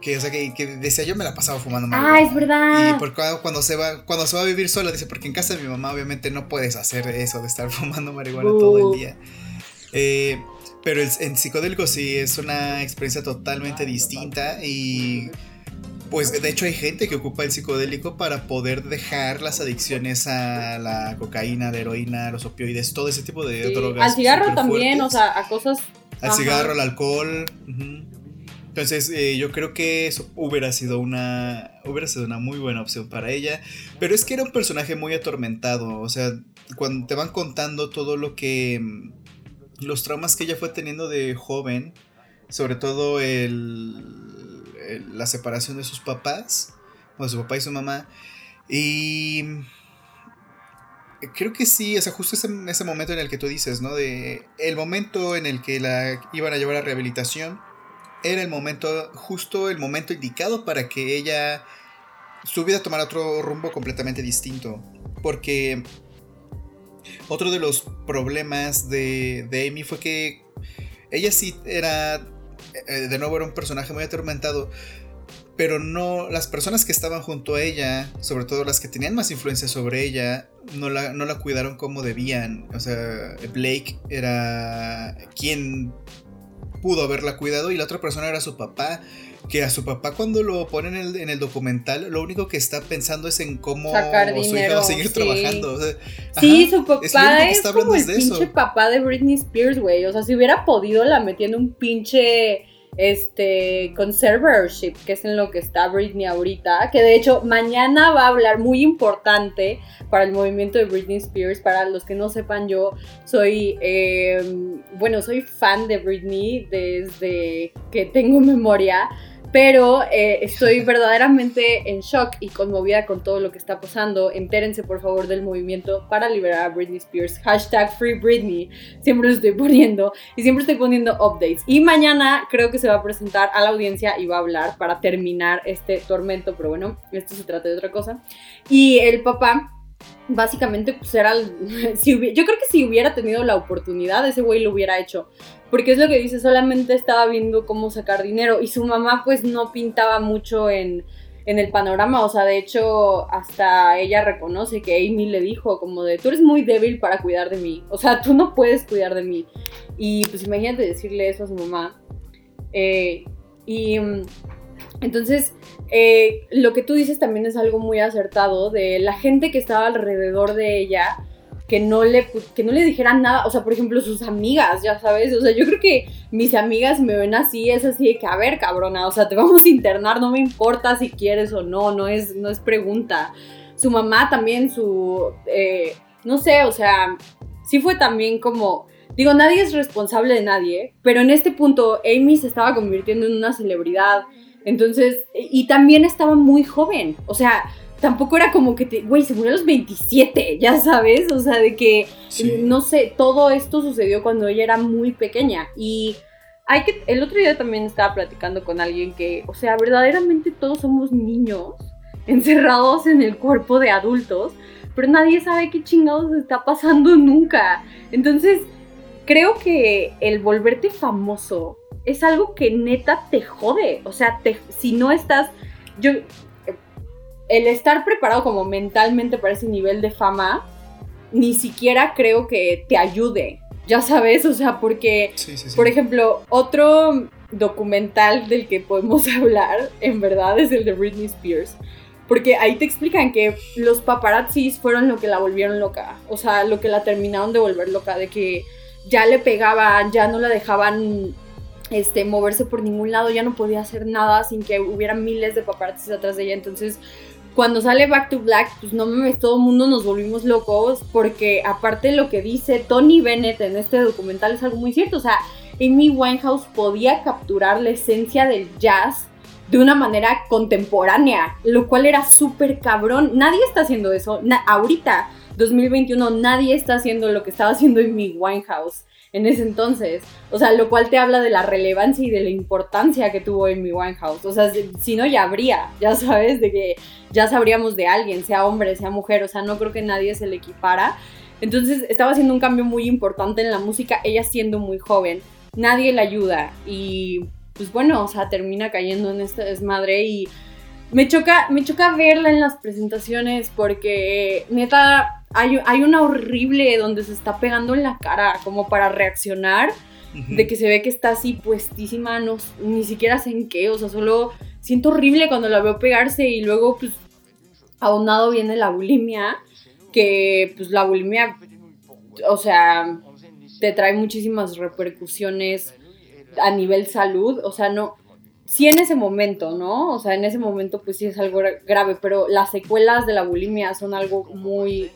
Que, o sea, que, decía yo me la pasaba fumando marihuana. Ah, es verdad. Y por cuando, se va, cuando se va a vivir sola, dice, porque en casa de mi mamá obviamente no puedes hacer eso de estar fumando marihuana todo el día. Eh, pero en psicodélico sí es una experiencia totalmente distinta y Pues de hecho hay gente que ocupa el psicodélico para poder dejar las adicciones a la cocaína, la heroína, los opioides, todo ese tipo de drogas. Al cigarro también, o sea, a cosas... Al cigarro, al alcohol. Entonces eh, yo creo que eso hubiera sido una hubiera sido una muy buena opción para ella, pero es que era un personaje muy atormentado, o sea, cuando te van contando todo lo que los traumas que ella fue teniendo de joven, sobre todo el, la separación de sus papás, o de su papá y su mamá, y creo que sí, o sea, justo ese, ese momento en el que tú dices, ¿no? De el momento en el que la iban a llevar a rehabilitación, era el momento, justo el momento indicado para que ella su vida tomara otro rumbo completamente distinto. Porque otro de los problemas de, de Amy fue que ella sí era eh, de nuevo era un personaje muy atormentado, pero no, las personas que estaban junto a ella, sobre todo las que tenían más influencia sobre ella, no la, no la cuidaron como debían. O sea, Blake era quien pudo haberla cuidado y la otra persona era su papá. Que a su papá cuando lo ponen en el, documental, lo único que está pensando es en cómo Sacar su hija va a seguir trabajando. sí, su papá es, como el pinche papá de Britney Spears, güey. O sea, si hubiera podido la metiendo un pinche este conservatorship, que es en lo que está Britney ahorita, que de hecho mañana va a hablar muy importante para el movimiento de Britney Spears. Para los que no sepan, yo soy, em, bueno, soy fan de Britney desde que tengo memoria. Pero eh, estoy verdaderamente en shock y conmovida con todo lo que está pasando. Entérense por favor del movimiento para liberar a Britney Spears. Hashtag Free Britney. Siempre lo estoy poniendo y siempre estoy poniendo updates. Y mañana creo que se va a presentar a la audiencia y va a hablar para terminar este tormento. Pero bueno, esto se trata de otra cosa. Y el papá básicamente pues era si yo creo que si hubiera tenido la oportunidad ese güey lo hubiera hecho porque es lo que dice, solamente estaba viendo cómo sacar dinero y su mamá pues no pintaba mucho en, el panorama, o sea, de hecho hasta ella reconoce que Amy le dijo como de, tú eres muy débil para cuidar de mí, o sea, tú no puedes cuidar de mí. Y pues imagínate decirle eso a su mamá. Eh, y mm, entonces, eh, lo que tú dices también es algo muy acertado de la gente que estaba alrededor de ella que no le que no le dijeran nada, o sea, por ejemplo, sus amigas, ya sabes, o sea, yo creo que mis amigas me ven así, es así de que, a ver, cabrona, o sea, te vamos a internar, no me importa si quieres o no, no es, no es pregunta. Su mamá también, su, eh, no sé, o sea, sí fue también como, digo, nadie es responsable de nadie, pero en este punto Amy se estaba convirtiendo en una celebridad, entonces, y también estaba muy joven, o sea, tampoco era como que, te, güey, se murió a los 27, ya sabes, o sea, de que, no sé, todo esto sucedió cuando ella era muy pequeña. Y hay que, el otro día también estaba platicando con alguien que, o sea, verdaderamente todos somos niños encerrados en el cuerpo de adultos, pero nadie sabe qué chingados está pasando nunca. Entonces, creo que el volverte famoso es algo que neta te jode, o sea, te, si no estás, yo el estar preparado como mentalmente para ese nivel de fama, ni siquiera creo que te ayude, ya sabes, o sea, porque, por ejemplo, otro documental del que podemos hablar, en verdad, es el de Britney Spears. Porque ahí te explican que los paparazzis fueron lo que la volvieron loca. O sea, lo que la terminaron de volver loca. De que ya le pegaban, ya no la dejaban este, moverse por ningún lado, ya no podía hacer nada sin que hubiera miles de paparazzis atrás de ella. Entonces, cuando sale Back to Black, pues no mames, todo el mundo nos volvimos locos porque aparte lo que dice Tony Bennett en este documental es algo muy cierto, o sea, Amy Winehouse podía capturar la esencia del jazz de una manera contemporánea, lo cual era súper cabrón. Nadie está haciendo eso, ahorita, 2021, nadie está haciendo lo que estaba haciendo Amy Winehouse en ese entonces. O sea, lo cual te habla de la relevancia y de la importancia que tuvo Amy Winehouse. O sea, si, no, ya habría, ya sabes, de que ya sabríamos de alguien, sea hombre, sea mujer. O sea, no creo que nadie se le equipara. Entonces estaba haciendo un cambio muy importante en la música, ella siendo muy joven. Nadie la ayuda y pues bueno, o sea, termina cayendo en esta desmadre y me choca, me choca verla en las presentaciones porque neta hay, una horrible donde se está pegando en la cara como para reaccionar, de que se ve que está así puestísima, no, ni siquiera sé en qué, o sea, solo siento horrible cuando la veo pegarse y luego pues aunado viene la bulimia, que pues la bulimia, o sea, te trae muchísimas repercusiones a nivel salud, o sea, no, sí en ese momento, ¿no? O sea, en ese momento pues sí es algo grave, pero las secuelas de la bulimia son algo muy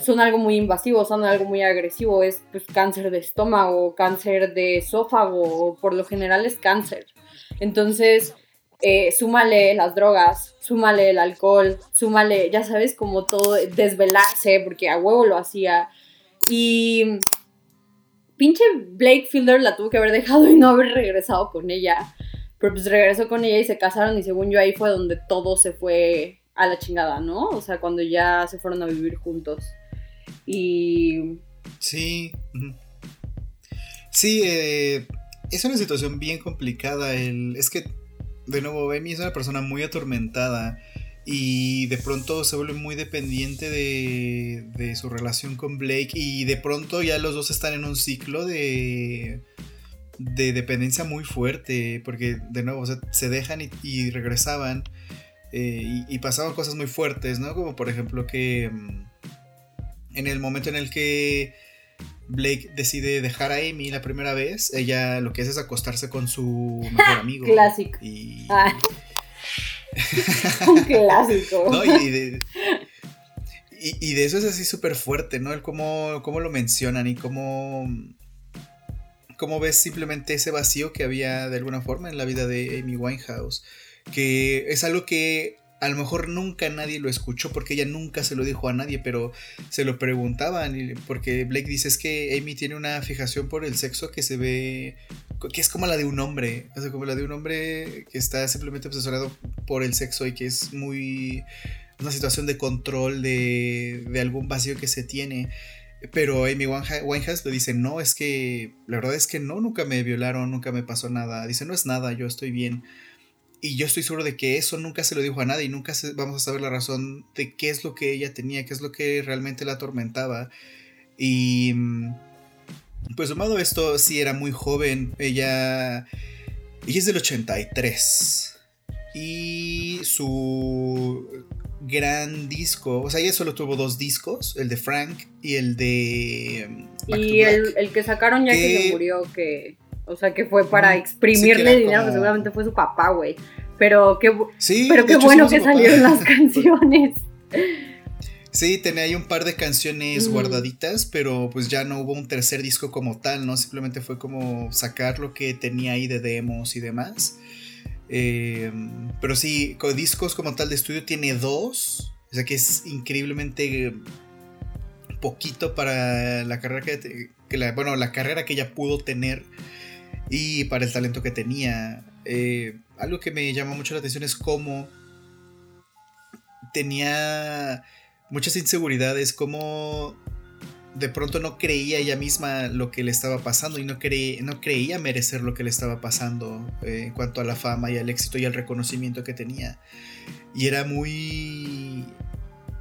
son algo muy invasivo, son algo muy agresivo, es pues cáncer de estómago, cáncer de esófago, por lo general es cáncer. Entonces, eh, súmale las drogas, súmale el alcohol, súmale, ya sabes, como todo, desvelarse, porque a huevo lo hacía. Y pinche Blake Fielder la tuvo que haber dejado y no haber regresado con ella. Pero pues regresó con ella y se casaron y según yo ahí fue donde todo se fue a la chingada, ¿no? O sea, cuando ya se fueron a vivir juntos. Y... Sí. Sí, eh, es una situación bien complicada. El, es que, de nuevo, Amy es una persona muy atormentada y de pronto se vuelve muy dependiente de, de su relación con Blake y de pronto ya los dos están en un ciclo de, de dependencia muy fuerte porque de nuevo se dejan y, regresaban eh, y, y, pasaban cosas muy fuertes, ¿no? Como por ejemplo que mm, en el momento en el que Blake decide dejar a Amy la primera vez, ella lo que hace es acostarse con su mejor amigo. Clásico. Y... Ah. Un clásico. y, de, y, de, eso es así súper fuerte, ¿no? El cómo, cómo, lo mencionan y cómo, cómo ves simplemente ese vacío que había de alguna forma en la vida de Amy Winehouse. Que es algo que a lo mejor nunca nadie lo escuchó porque ella nunca se lo dijo a nadie, pero se lo preguntaban porque Blake dice es que Amy tiene una fijación por el sexo que se ve que es como la de un hombre, o sea, como la de un hombre que está simplemente obsesionado por el sexo y que es muy una situación de control de, de algún vacío que se tiene. Pero Amy Winehouse le dice, no, es que la verdad es que no, nunca me violaron, nunca me pasó nada. Dice, no es nada, yo estoy bien. Y yo estoy seguro de que eso nunca se lo dijo a nadie y nunca vamos a saber la razón de qué es lo que ella tenía, qué es lo que realmente la atormentaba. Y mm, pues sumado esto, sí era muy joven. Ella, ella es del 83. Y su gran disco, o sea, ella solo tuvo dos discos, el de Frank y el de... Mm, y el, que sacaron ya que se murió, que o sea, que fue para exprimirle dinero, que seguramente fue su papá, güey. Pero qué, pero qué bueno que salieron las canciones. Sí, tenía ahí un par de canciones guardaditas, pero pues ya no hubo un tercer disco como tal, ¿no? Simplemente fue como sacar lo que tenía ahí de demos y demás. Em, pero sí, con discos como tal de estudio tiene dos. O sea que es increíblemente poquito para la carrera que, bueno, la carrera que ella pudo tener y para el talento que tenía. Eh, algo que me llama mucho la atención es cómo tenía muchas inseguridades, cómo de pronto no creía ella misma lo que le estaba pasando y no, no creía merecer lo que le estaba pasando eh, en cuanto a la fama y al éxito y al reconocimiento que tenía. Y era muy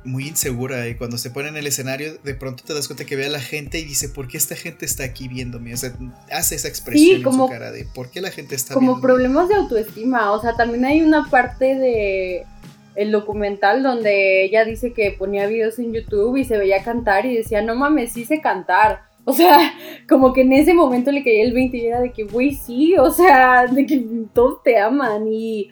muy insegura y cuando se pone en el escenario de pronto te das cuenta que ve a la gente y dice, ¿por qué esta gente está aquí viéndome? O sea, hace esa expresión en su cara de, ¿por qué la gente está Como problemas de autoestima, o sea, también hay una parte de el documental donde ella dice que ponía videos en YouTube y se veía cantar y decía, no mames, sí sé cantar. O sea, como que en ese momento le caía el 20 y era de que, güey, sí, o sea, de que todos te aman y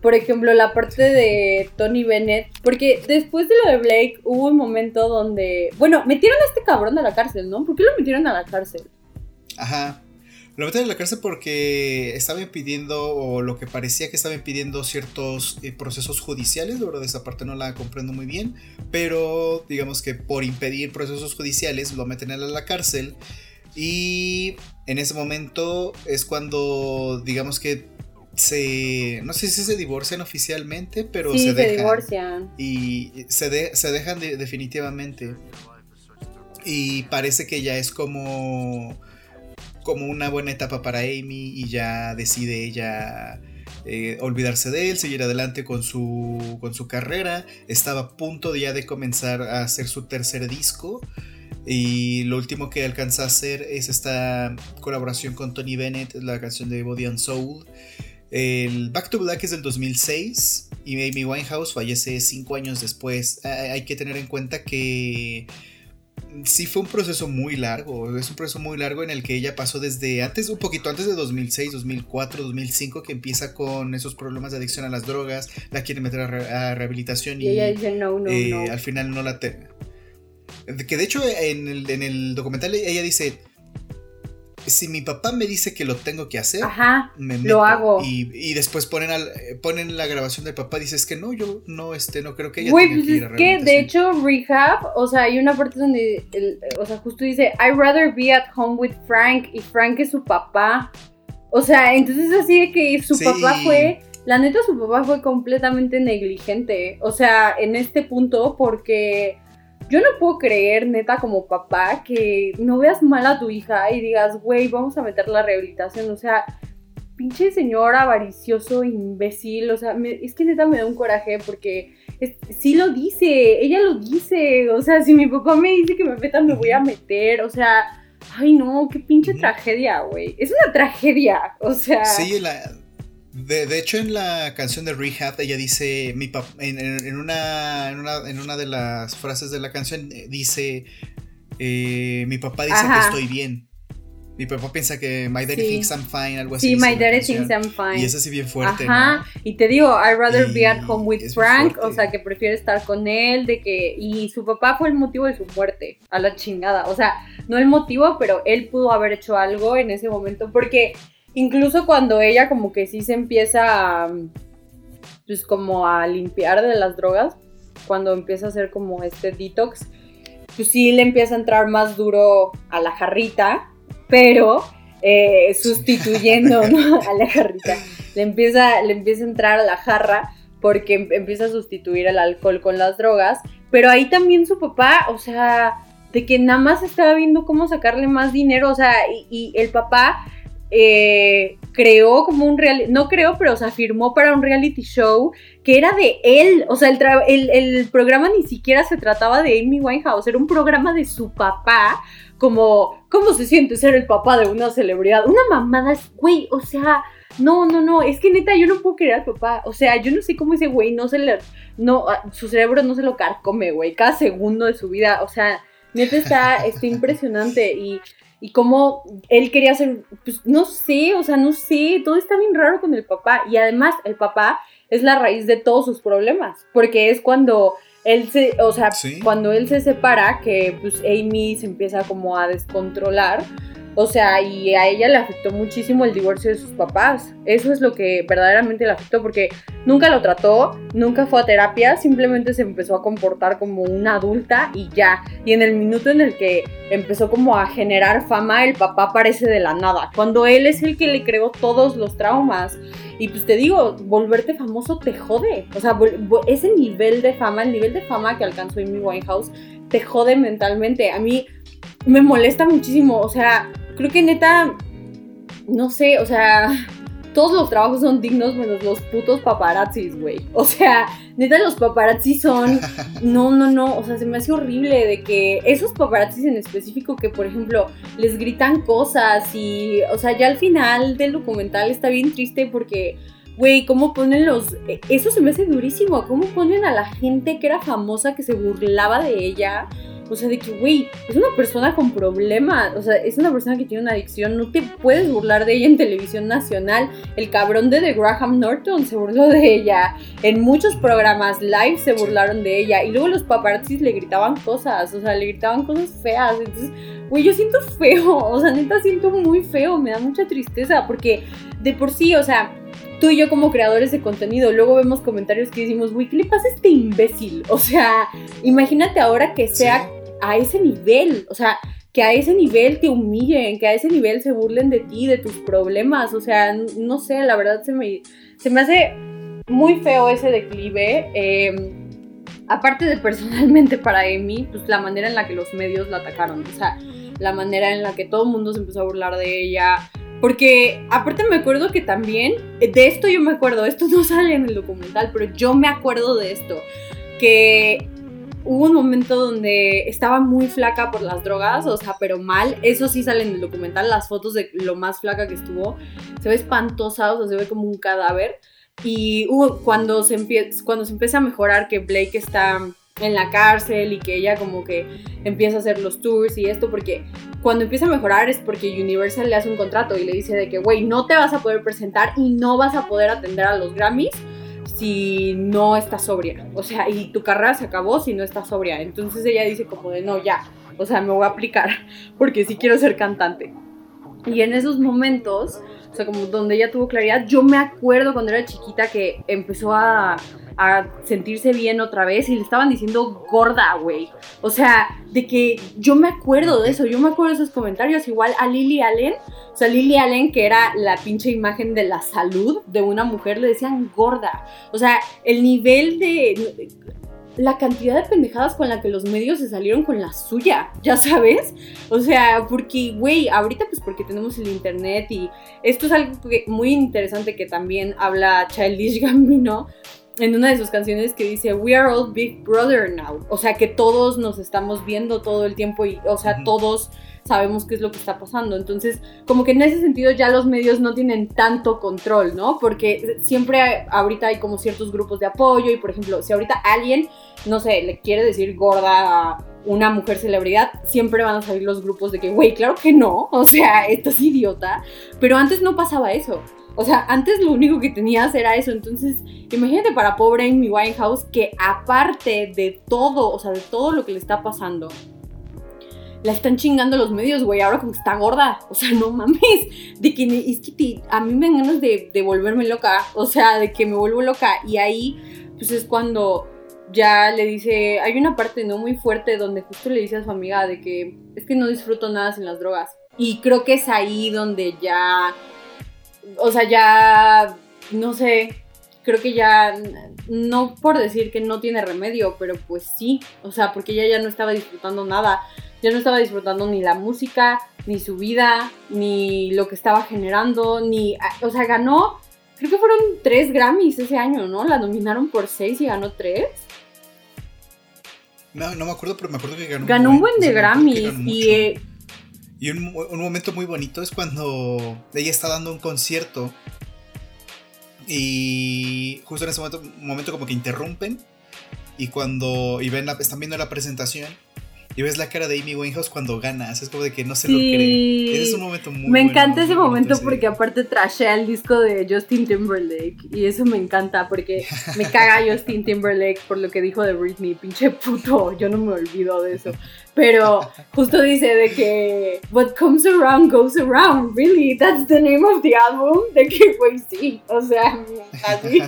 por ejemplo, la parte de Tony Bennett, porque después de lo de Blake hubo un momento donde, bueno, metieron a este cabrón a la cárcel, ¿no? ¿Por qué lo metieron a la cárcel? Ajá. Lo metieron a la cárcel porque estaba impidiendo, o lo que parecía que estaba impidiendo ciertos eh, procesos judiciales, de esa parte no la comprendo muy bien, pero digamos que por impedir procesos judiciales lo meten a la cárcel y en ese momento es cuando digamos que se no sé si se divorcian oficialmente, pero se, dejan. divorcian. Y se, se dejan definitivamente. Y parece que ya es como como una buena etapa para Amy y ya decide ella eh, olvidarse de él, seguir adelante con su, con su carrera. Estaba a punto ya de comenzar a hacer su tercer disco. Y lo último que alcanza a hacer es esta colaboración con Tony Bennett, la canción de Body and Soul El Back to Black es del 2006 y Amy Winehouse fallece cinco años después. Hay que tener en cuenta que sí fue un proceso muy largo. Es un proceso muy largo en el que ella pasó desde antes, un poquito antes de 2006, 2004, 2005, que empieza con esos problemas de adicción a las drogas, la quiere meter a, rehabilitación y, ella dice no, no, eh, no. al final no la... Te que de hecho en el, en el documental ella dice, si mi papá me dice que lo tengo que hacer, me lo hago. Y, después ponen, al, ponen la grabación del papá, dices que no, yo no, este, no creo que ella tenga pues que ir a es que de hecho Rehab, o sea, hay una parte donde, o sea, justo dice, I'd rather be at home with Frank, y Frank es su papá. O sea, entonces así de que su papá fue, la neta su papá fue completamente negligente, o sea, en este punto, porque yo no puedo creer, neta, como papá, que no veas mal a tu hija y digas, güey, vamos a meter la rehabilitación. O sea, pinche señor avaricioso, imbécil. O sea, es que neta me da un coraje porque sí lo dice, ella lo dice. O sea, si mi papá me dice que me metan, me voy a meter. O sea, ay no, qué pinche tragedia, güey. Es una tragedia. O sea. Sí, la de, hecho, en la canción de Rehab, ella dice, mi en, una, en, una, de las frases de la canción, eh, dice, eh, mi papá dice que estoy bien. Mi papá piensa que my daddy thinks I'm fine, algo así. Sí, my daddy thinks I'm fine. Y es así bien fuerte, Ajá. Y te digo, I'd rather be at home with Frank, o sea, que prefiere estar con él, de que... Y su papá fue el motivo de su muerte, a la chingada. O sea, no el motivo, pero él pudo haber hecho algo en ese momento, porque Incluso cuando ella como que sí se empieza a, pues como a limpiar de las drogas, cuando empieza a hacer como este detox, pues sí le empieza a entrar más duro a la jarrita, pero eh, sustituyendo a la jarrita, le empieza, le empieza a entrar a la jarra porque em, empieza a sustituir el alcohol con las drogas, pero ahí también su papá, o sea, de que nada más estaba viendo cómo sacarle más dinero, o sea, y el papá eh, creó como un reality, no creó, pero se afirmó para un reality show que era de él. O sea, el, el, programa ni siquiera se trataba de Amy Winehouse, era un programa de su papá, como, ¿cómo se siente ser el papá de una celebridad? Una mamada, güey, o sea, no, no, no, es que neta, yo no puedo querer al papá. O sea, yo no sé cómo ese güey no se le, no, ah, su cerebro no se lo carcome, güey, cada segundo de su vida, o sea, neta está, está impresionante y y cómo él quería ser, pues no sé, o sea, no sé, todo está bien raro con el papá. Y además el papá es la raíz de todos sus problemas, porque es cuando él se, o sea, cuando él se separa que pues Amy se empieza como a descontrolar o sea, y a ella le afectó muchísimo el divorcio de sus papás. Eso es lo que verdaderamente le afectó porque nunca lo trató, nunca fue a terapia, simplemente se empezó a comportar como una adulta y ya. Y en el minuto en el que empezó como a generar fama, el papá aparece de la nada, cuando él es el que le creó todos los traumas. Y pues te digo, volverte famoso te jode. O sea, ese nivel de fama, el nivel de fama que alcanzó Amy Winehouse, te jode mentalmente. A mí me molesta muchísimo. O sea, creo que neta, no sé, o sea, todos los trabajos son dignos menos los putos paparazzis, güey. O sea, neta los paparazzis son, no, no, no, o sea, se me hace horrible de que esos paparazzis en específico que, por ejemplo, les gritan cosas y, o sea, ya al final del documental está bien triste porque... Güey, ¿cómo ponen los...? Eso se me hace durísimo. ¿Cómo ponen a la gente que era famosa, que se burlaba de ella? O sea, de que, güey, es una persona con problemas. O sea, es una persona que tiene una adicción. No te puedes burlar de ella en televisión nacional. El cabrón de The Graham Norton se burló de ella. En muchos programas live se burlaron de ella. Y luego los paparazzis le gritaban cosas. O sea, le gritaban cosas feas. Entonces, güey, yo siento feo. O sea, neta siento muy feo. Me da mucha tristeza. Porque de por sí, o sea tú y yo como creadores de contenido, luego vemos comentarios que decimos, güey, ¿qué le pasa a este imbécil? O sea, imagínate ahora que sea a ese nivel, o sea, que a ese nivel te humillen, que a ese nivel se burlen de ti, de tus problemas, o sea, no sé, la verdad se me, se me hace muy feo ese declive. Em, aparte de personalmente para Amy, pues la manera en la que los medios la atacaron, o sea, la manera en la que todo el mundo se empezó a burlar de ella. Porque aparte me acuerdo que también, de esto yo me acuerdo, esto no sale en el documental, pero yo me acuerdo de esto, que hubo un momento donde estaba muy flaca por las drogas, o sea, pero mal. Eso sí sale en el documental, las fotos de lo más flaca que estuvo. Se ve espantosa, o sea, se ve como un cadáver. Y cuando, se cuando se empieza a mejorar que Blake está en la cárcel y que ella como que empieza a hacer los tours y esto, porque cuando empieza a mejorar es porque Universal le hace un contrato y le dice de que, güey, no te vas a poder presentar y no vas a poder atender a los Grammys si no estás sobria. O sea, y tu carrera se acabó si no estás sobria. Entonces ella dice como de, no, ya, o sea, me voy a aplicar porque sí quiero ser cantante. Y en esos momentos, o sea, como donde ella tuvo claridad, yo me acuerdo cuando era chiquita que empezó a a sentirse bien otra vez y le estaban diciendo gorda, güey. O sea, de que yo me acuerdo de eso, yo me acuerdo de esos comentarios. Igual a Lily Allen, o sea, Lily Allen, que era la pinche imagen de la salud de una mujer, le decían gorda. O sea, el nivel de la cantidad de pendejadas con la que los medios se salieron con la suya, ya sabes. O sea, porque, güey, ahorita pues porque tenemos el internet y esto es algo muy interesante que también habla Childish Gambino, en una de sus canciones que dice We are all Big Brother now. O sea, que todos nos estamos viendo todo el tiempo y, o sea, todos sabemos qué es lo que está pasando. Entonces, como que en ese sentido ya los medios no tienen tanto control, ¿no? Porque siempre ahorita hay como ciertos grupos de apoyo y, por ejemplo, si ahorita alguien, no sé, le quiere decir gorda a una mujer celebridad, siempre van a salir los grupos de que, güey, claro que no, o sea, esto es idiota. Pero antes no pasaba eso. O sea, antes lo único que tenías era eso. Entonces, imagínate para pobre Amy Winehouse que aparte de todo, o sea, de todo lo que le está pasando, la están chingando los medios, güey. Ahora como que está gorda. O sea, no mames. De que es que a mí me dan ganas de, de volverme loca. O sea, de que me vuelvo loca. Y ahí, pues es cuando ya le dice, hay una parte no muy fuerte donde justo le dice a su amiga de que es que no disfruto nada sin las drogas. Y creo que es ahí donde ya o sea, ya, no sé, creo que ya, no por decir que no tiene remedio, pero pues sí, o sea, porque ella ya no estaba disfrutando nada, ya no estaba disfrutando ni la música, ni su vida, ni lo que estaba generando, ni, o sea, ganó, creo que fueron tres Grammys ese año, ¿no? La nominaron por seis y ganó tres. No, no me acuerdo, pero me acuerdo que ganó. Ganó un buen, de Grammys y eh, y un, momento muy bonito es cuando ella está dando un concierto y justo en ese momento, momento como que interrumpen y cuando y ven la, están viendo la presentación y ves la cara de Amy Winehouse cuando ganas. Es como de que no se lo cree. Ese es un momento muy Me encanta ese momento porque aparte trashea el disco de Justin Timberlake. Y eso me encanta porque me caga Justin Timberlake por lo que dijo de Britney. Pinche puto. Yo no me olvido de eso. Pero justo dice de que What comes around goes around. Really, that's the name of the album. De que, güey, sí. O sea, así.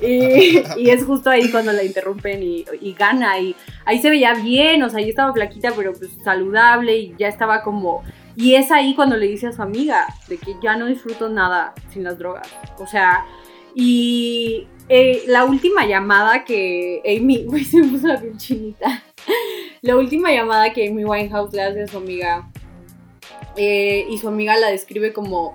Y, y, es justo ahí cuando la interrumpen y, y gana. Y ahí se veía bien. O sea, ahí estaba flaquita, pero pues saludable y ya estaba como... Y es ahí cuando le dice a su amiga de que ya no disfruto nada sin las drogas. O sea, y eh, la última llamada que Amy, güey, se puso la piel chinita. La última llamada que Amy Winehouse le hace a su amiga eh, y su amiga la describe como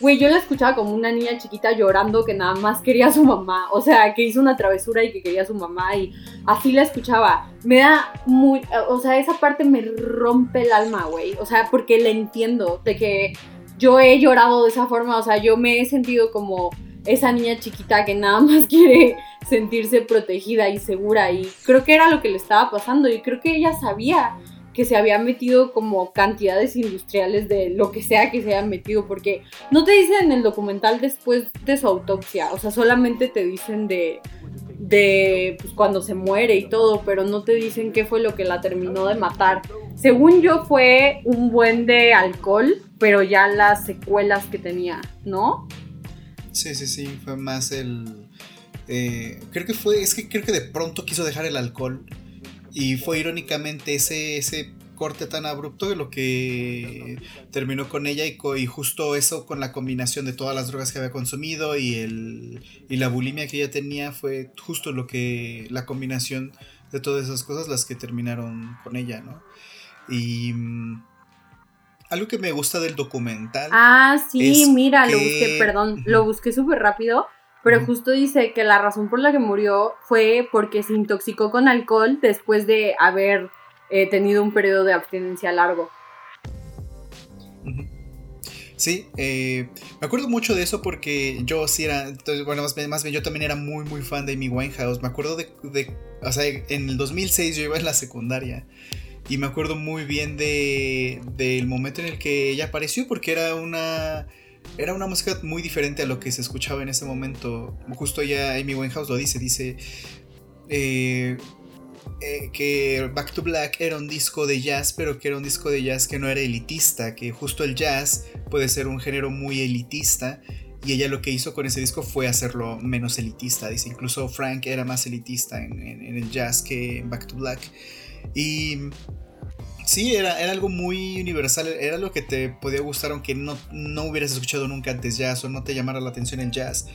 Güey, yo la escuchaba como una niña chiquita llorando que nada más quería a su mamá. O sea, que hizo una travesura y que quería a su mamá. Y así la escuchaba. Me da muy. O sea, esa parte me rompe el alma, güey. O sea, porque le entiendo de que yo he llorado de esa forma. O sea, yo me he sentido como esa niña chiquita que nada más quiere sentirse protegida y segura. Y creo que era lo que le estaba pasando. Y creo que ella sabía que se había metido como cantidades industriales de lo que sea que se hayan metido, porque no te dicen en el documental después de su autopsia, o sea, solamente te dicen de, de pues, cuando se muere y todo, pero no te dicen qué fue lo que la terminó de matar. Según yo fue un buen de alcohol, pero ya las secuelas que tenía, ¿no? Sí, sí, sí, fue más el... Eh, creo que fue, es que creo que de pronto quiso dejar el alcohol y fue irónicamente ese, ese corte tan abrupto de lo que terminó con ella y, y, justo eso con la combinación de todas las drogas que había consumido y, el, y la bulimia que ella tenía fue justo lo que la combinación de todas esas cosas las que terminaron con ella, ¿no? Y mm, algo que me gusta del documental. Ah, sí, mira, lo busqué, perdón, lo busqué súper rápido pero justo dice que la razón por la que murió fue porque se intoxicó con alcohol después de haber eh, tenido un periodo de abstinencia largo. Sí, eh, me acuerdo mucho de eso porque yo sí era, entonces, bueno, más bien, más bien, yo también era muy, muy fan de Amy Winehouse. Me acuerdo de, de, o sea, en el 2006 yo iba en la secundaria y me acuerdo muy bien de del momento en el que ella apareció porque era una era una música muy diferente a lo que se escuchaba en ese momento. Justo ya Amy Winehouse lo dice, dice eh, eh, que Back to Black era un disco de jazz, pero que era un disco de jazz que no era elitista, que justo el jazz puede ser un género muy elitista. Y ella lo que hizo con ese disco fue hacerlo menos elitista. Dice, incluso Frank era más elitista en, el jazz que Back to Black. Y sí, era, era, algo muy universal. Era lo que te podía gustar aunque no, no hubieras escuchado nunca antes jazz o no te llamara la atención el jazz.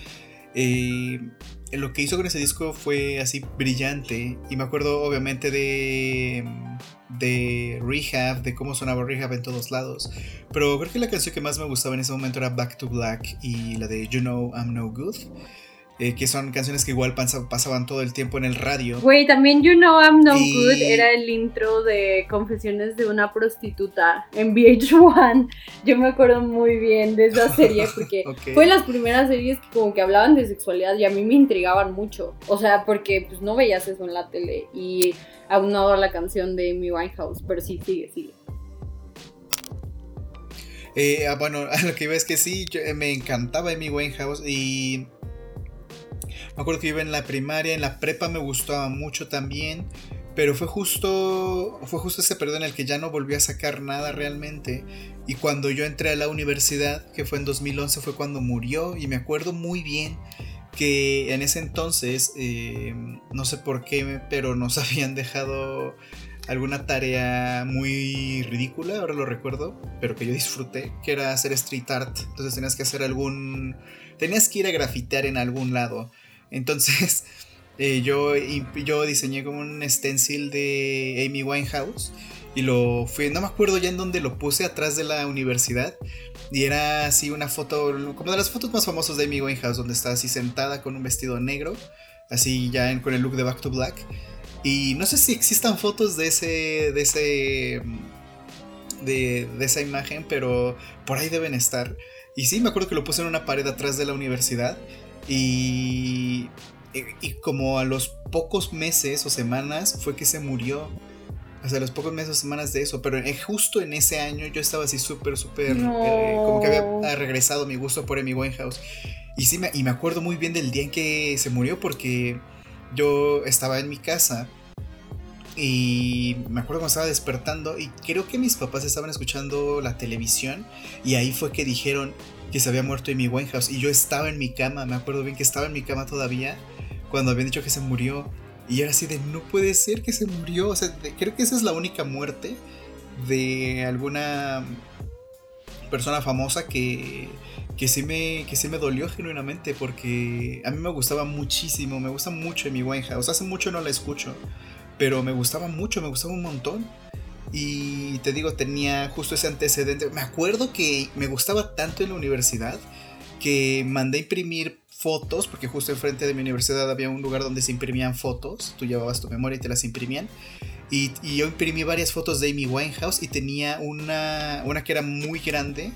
Eh, lo que hizo con ese disco fue así brillante. Y me acuerdo obviamente de, de Rehab, de cómo sonaba Rehab en todos lados. Pero creo que la canción que más me gustaba en ese momento era Back to Black y la de You Know I'm No Good. Eh, que son canciones que igual pasaban todo el tiempo en el radio. Güey, también You Know I'm No Good era el intro de Confesiones de una prostituta en VH1. Yo me acuerdo muy bien de esa serie porque fue las primeras series que como que hablaban de sexualidad y a mí me intrigaban mucho. O sea, porque pues no veías eso en la tele y aunado a la canción de Amy Winehouse, pero sí, sigue, sigue. Eh, ah, bueno, lo que iba es que sí, eh, me encantaba Amy Winehouse y me acuerdo que iba en la primaria, en la prepa me gustaba mucho también. Pero fue justo, fue justo ese periodo en el que ya no volví a sacar nada realmente. Y cuando yo entré a la universidad, que fue en 2011, fue cuando murió. Y me acuerdo muy bien que en ese entonces, eh, no sé por qué, pero nos habían dejado alguna tarea muy ridícula, ahora lo recuerdo, pero que yo disfruté, que era hacer street art. Entonces tenías que hacer algún... Tenías que ir a grafitear en algún lado. Entonces, eh, yo, yo diseñé como un stencil de Amy Winehouse y lo fui, no me acuerdo ya en dónde lo puse, atrás de la universidad. Y era así una foto, como de las fotos más famosas de Amy Winehouse, donde está así sentada con un vestido negro, así ya con el look de Back to Black. Y no sé si existan fotos de ese, de ese, de, de esa imagen, pero por ahí deben estar. Y sí, me acuerdo que lo puse en una pared atrás de la universidad. Y, y, como a los pocos meses o semanas fue que se murió. O sea, a los pocos meses o semanas de eso. Pero justo en ese año yo estaba así súper, súper... Eh, como que había regresado mi gusto por Amy Winehouse. Y sí, me, y me acuerdo muy bien del día en que se murió porque yo estaba en mi casa. Y me acuerdo cuando estaba despertando y creo que mis papás estaban escuchando la televisión y ahí fue que dijeron, que se había muerto Amy Winehouse y yo estaba en mi cama, me acuerdo bien que estaba en mi cama todavía cuando habían dicho que se murió y era así de no puede ser que se murió, o sea, creo que esa es la única muerte de alguna persona famosa que que sí me que sí me dolió genuinamente porque a mí me gustaba muchísimo, me gusta mucho Amy Winehouse, hace mucho no la escucho, pero me gustaba mucho, me gustaba un montón. Y te digo, tenía justo ese antecedente. Me acuerdo que me gustaba tanto en la universidad que mandé imprimir fotos, porque justo enfrente de mi universidad había un lugar donde se imprimían fotos. Tú llevabas tu memoria y te las imprimían. Y, yo imprimí varias fotos de Amy Winehouse y tenía una, una que era muy grande.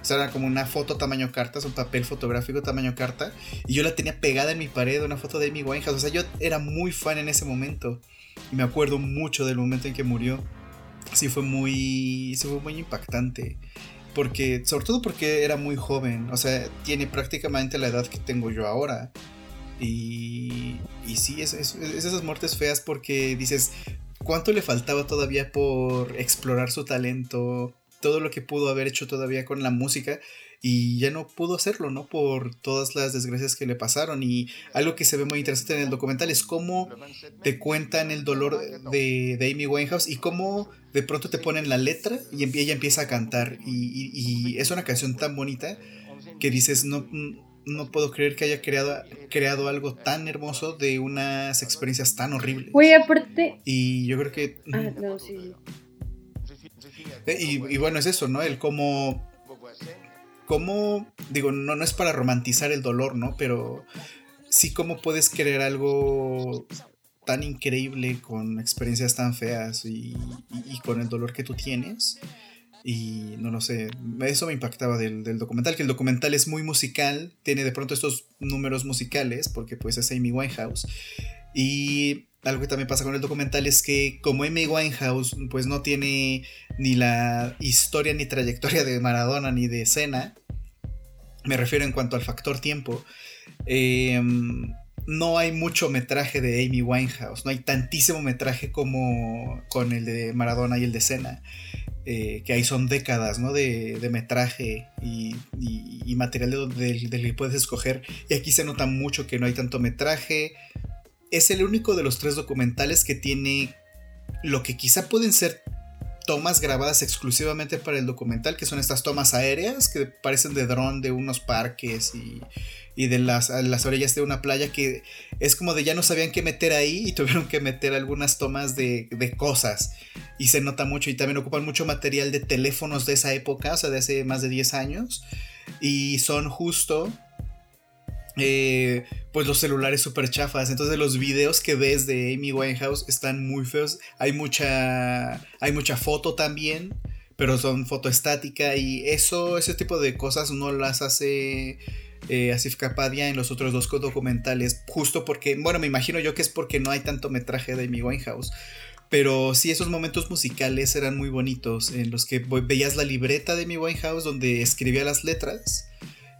O sea, era como una foto tamaño carta, es un papel fotográfico tamaño carta. Y yo la tenía pegada en mi pared, una foto de Amy Winehouse. O sea, yo era muy fan en ese momento. Y me acuerdo mucho del momento en que murió sí fue muy, sí fue muy impactante. Porque, sobre todo porque era muy joven, o sea, tiene prácticamente la edad que tengo yo ahora. Y, y sí, es, es, esas muertes feas porque dices, ¿cuánto le faltaba todavía por explorar su talento? Todo lo que pudo haber hecho todavía con la música y ya no pudo hacerlo, ¿no? Por todas las desgracias que le pasaron. Y algo que se ve muy interesante en el documental es cómo te cuentan el dolor de, de Amy Winehouse y cómo de pronto te ponen la letra y ella empieza a cantar. Y, es una canción tan bonita que dices, no, no puedo creer que haya creado, creado algo tan hermoso de unas experiencias tan horribles. Güey, aparte. Y yo creo que. Ah, no, sí. Eh, y, y bueno, es eso, ¿no? El cómo cómo, digo, no, no es para romantizar el dolor, ¿no? Pero sí cómo puedes crear algo tan increíble con experiencias tan feas y, con el dolor que tú tienes. Y no lo sé, eso me impactaba del, del, documental, que el documental es muy musical, tiene de pronto estos números musicales, porque pues es Amy Winehouse. Y algo que también pasa con el documental es que como Amy Winehouse pues no tiene ni la historia ni trayectoria de Maradona ni de Senna, me refiero en cuanto al factor tiempo, em, no hay mucho metraje de Amy Winehouse, no hay tantísimo metraje como con el de Maradona y el de Senna. Eh, que ahí son décadas ¿no? de, metraje y, material del que puedes escoger. Y aquí se nota mucho que no hay tanto metraje. Es el único de los tres documentales que tiene lo que quizá pueden ser tomas grabadas exclusivamente para el documental, que son estas tomas aéreas que parecen de dron de unos parques y, de las, las, orillas de una playa que es como de ya no sabían qué meter ahí y tuvieron que meter algunas tomas de, de cosas. Y se nota mucho y también ocupan mucho material de teléfonos de esa época, o sea, de hace más de 10 años. Y son justo eh, pues los celulares súper chafas. Entonces los videos que ves de Amy Winehouse están muy feos. Hay mucha, hay mucha foto también, pero son foto estática y eso, ese tipo de cosas no las hace eh, Asif Kapadia en los otros dos documentales. Justo porque, bueno, me imagino yo que es porque no hay tanto metraje de Amy Winehouse. Pero sí, esos momentos musicales eran muy bonitos, en los que veías la libreta de Amy Winehouse donde escribía las letras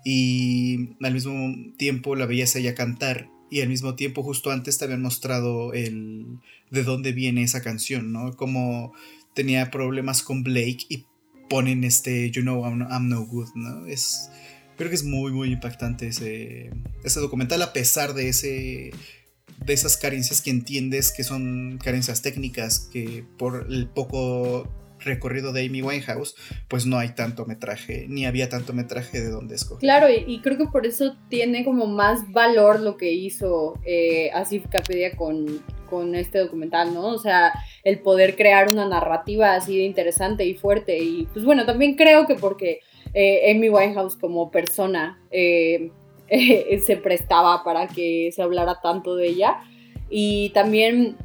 y al mismo tiempo la veías ella cantar y al mismo tiempo justo antes te habían mostrado el de dónde viene esa canción, ¿no? Como tenía problemas con Blake y ponen este You know I'm, no good, ¿no? Es creo que es muy muy impactante ese ese documental a pesar de ese de esas carencias que entiendes que son carencias técnicas que por el poco recorrido de Amy Winehouse, pues no hay tanto metraje, ni había tanto metraje de donde escoger. Claro, y, creo que por eso tiene como más valor lo que hizo eh, Asif Kapedia con, con este documental, ¿no? O sea, el poder crear una narrativa así de interesante y fuerte. Y pues bueno, también creo que porque eh, Amy Winehouse como persona eh, se prestaba para que se hablara tanto de ella. Y también,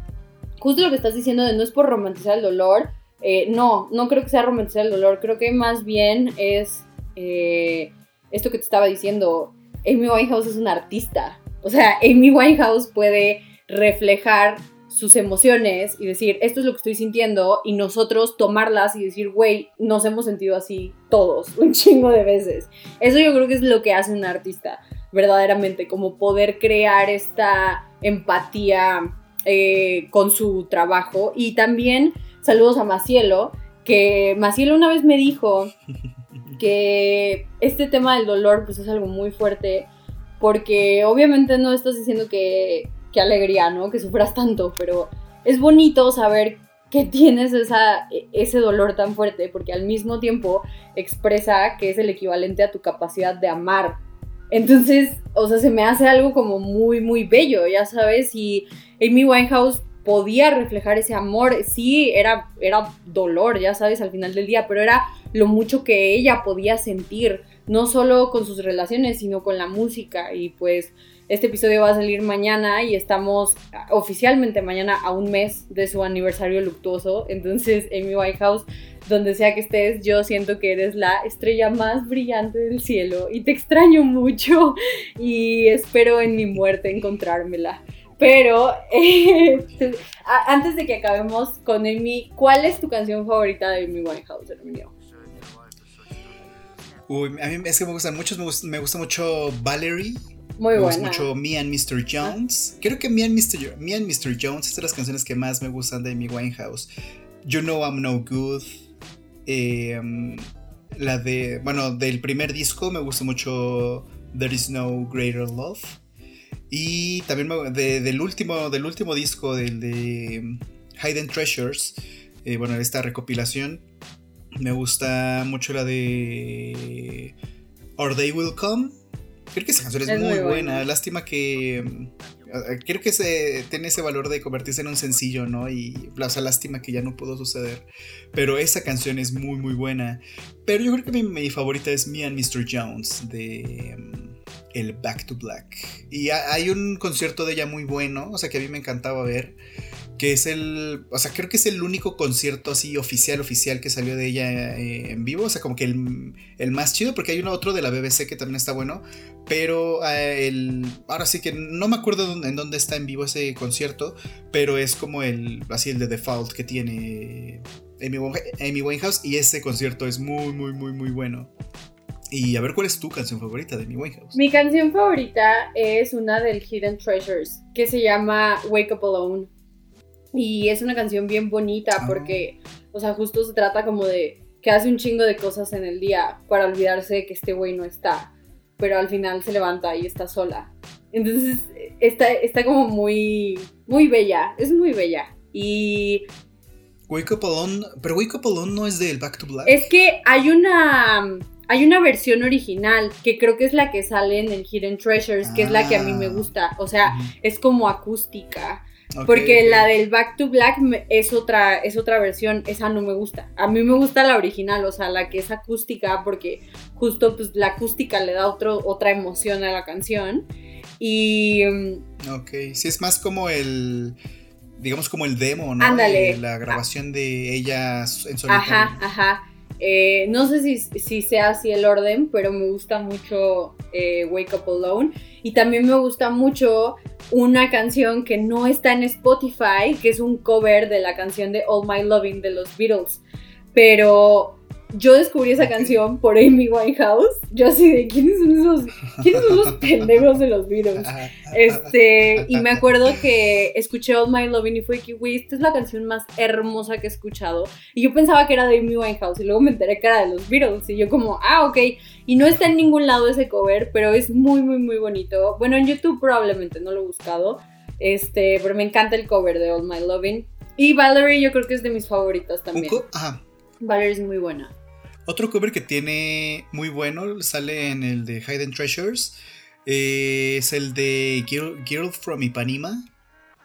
justo lo que estás diciendo de no es por romantizar el dolor, eh, no, no creo que sea romantizar el dolor, creo que más bien es eh, esto que te estaba diciendo, Amy Winehouse es una artista, o sea, Amy Winehouse puede reflejar sus emociones y decir, esto es lo que estoy sintiendo, y nosotros tomarlas y decir, güey, nos hemos sentido así todos, un chingo de veces. Eso yo creo que es lo que hace un artista, verdaderamente, como poder crear esta empatía eh, con su trabajo y también Saludos a Macielo, que Macielo una vez me dijo que este tema del dolor pues es algo muy fuerte porque obviamente no estás diciendo que, que alegría, ¿no? Que sufras tanto, pero es bonito saber que tienes esa, ese dolor tan fuerte porque al mismo tiempo expresa que es el equivalente a tu capacidad de amar. Entonces, o sea, se me hace algo como muy, muy bello, ya sabes, y Amy Winehouse podía reflejar ese amor. Sí, era, era dolor, ya sabes, al final del día, pero era lo mucho que ella podía sentir, no solo con sus relaciones, sino con la música. Y pues este episodio va a salir mañana y estamos oficialmente mañana a un mes de su aniversario luctuoso. Entonces, Amy Whitehouse, donde sea que estés, yo siento que eres la estrella más brillante del cielo y te extraño mucho y espero en mi muerte encontrármela. Pero eh, antes de que acabemos con Amy, ¿cuál es tu canción favorita de Amy Winehouse, Herminio? Uy, a mí es que me gustan muchos, me gusta, mucho Valerie. Muy me gusta mucho Me and Mr. Jones. Creo que Me and Mr. Me and Mr. Jones es de las canciones que más me gustan de Amy Winehouse. You Know I'm No Good. Em, la de, bueno, del primer disco me gusta mucho There Is No Greater Love. Y también del, último, del último disco, del de Hidden Treasures, eh, bueno, esta recopilación, me gusta mucho la de Our Day Will Come. Creo que esa canción es, muy, buena. Lástima que. Eh, creo que se, tiene ese valor de convertirse en un sencillo, ¿no? Y, o sea, lástima que ya no pudo suceder. Pero esa canción es muy, muy buena. Pero yo creo que mi, mi favorita es Me and Mr. Jones de el Back to Black. Y hay un concierto de ella muy bueno, o sea, que a mí me encantaba ver que es el, o sea, creo que es el único concierto así oficial, oficial que salió de ella eh, en vivo, o sea, como que el, más chido, porque hay uno otro de la BBC que también está bueno, pero eh, el, ahora sí que no me acuerdo en dónde está en vivo ese concierto, pero es como el, así el de default que tiene Amy, Amy Winehouse y ese concierto es muy, muy, muy, muy bueno. Y a ver, ¿cuál es tu canción favorita de Amy Winehouse? Mi canción favorita es una del Hidden Treasures, que se llama Wake Up Alone. Y es una canción bien bonita ah. porque, o sea, justo se trata como de que hace un chingo de cosas en el día para olvidarse de que este güey no está, pero al final se levanta y está sola. Entonces, está, está como muy, muy bella, es muy bella. Y... Wake Up Alone, pero Wake Up Alone no es del Back to Black. Es que hay una... Hay una versión original que creo que es la que sale en el Hidden Treasures, que es la que a mí me ah. gusta. O sea, es como acústica porque la del Back to Black es otra, es otra versión, esa no me gusta. A mí me gusta la original, o sea, la que es acústica, porque justo pues la acústica le da otro, otra emoción a la canción. Y... Mm, ok, sí, es más como el... Digamos como el demo, ¿no? Ándale. La grabación de ella en solitario. Ajá, ajá. Eh, no sé si, sea así el orden, pero me gusta mucho eh, Wake Up Alone. Y también me gusta mucho una canción que no está en Spotify, que es un cover de la canción de All My Loving de los Beatles. Pero yo descubrí esa canción por Amy Winehouse. Yo así de quiénes son esos, quiénes son los pendejos de los Beatles. Este, y me acuerdo que escuché All My Loving y fue que, güey, esta es la canción más hermosa que he escuchado. Y yo pensaba que era de Amy Winehouse y luego me enteré que era de los Beatles. Y yo como, ah, ok. Y no está en ningún lado ese cover, pero es muy, muy, muy bonito. Bueno, en YouTube probablemente no lo he buscado. Este, pero me encanta el cover de All My Loving. Y Valerie yo creo que es de mis favoritas también. Ajá. Valerie es muy buena. Otro cover que tiene muy bueno sale en el de Hidden Treasures. Eh, es el de Girl, from Ipanema.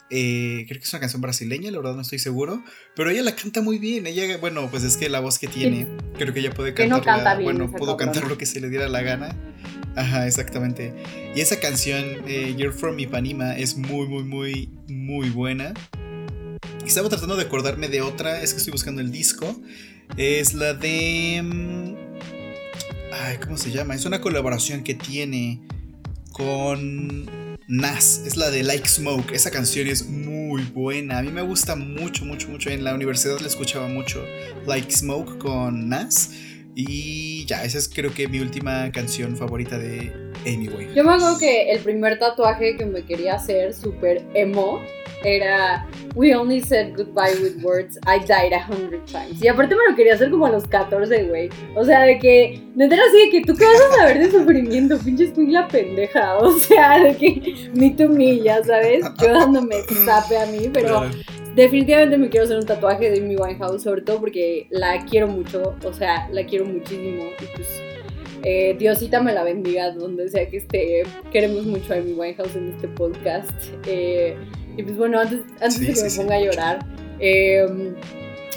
Eh, creo que es una canción brasileña, la verdad no estoy seguro. Pero ella la canta muy bien. Ella, bueno, pues es que la voz que tiene, creo que ella puede cantar. No canta bien bueno, pudo cantar lo que se le diera la gana. Ajá, exactamente. Y esa canción, eh, Girl from Ipanema, es muy, muy, muy, muy buena. Estaba tratando de acordarme de otra, es que estoy buscando el disco. Es la de... Mm, ay, ¿cómo se llama? Es una colaboración que tiene con Nas. Es la de Like Smoke. Esa canción es muy buena. A mí me gusta mucho, mucho, mucho. En la universidad la escuchaba mucho. Like Smoke con Nas. Y ya, esa es creo que mi última canción favorita de Amy Way. Yo me acuerdo que el primer tatuaje que me quería hacer, súper emo, era We only said goodbye with words, I died a hundred times. Y aparte me lo quería hacer como a los 14, güey. O sea, de que, no era así de que tú qué vas a saber de sufrimiento, pinche la pendeja. O sea, de que me to me, ya sabes. Yo dándome zape a mí, pero definitivamente me quiero hacer un tatuaje de mi Winehouse, sobre todo porque la quiero mucho. O sea, la quiero muchísimo. Y pues. Eh, Diosita me la bendiga donde sea que esté. Queremos mucho a mi Winehouse en este podcast. Eh, y pues bueno, antes, antes de que me ponga a llorar, em,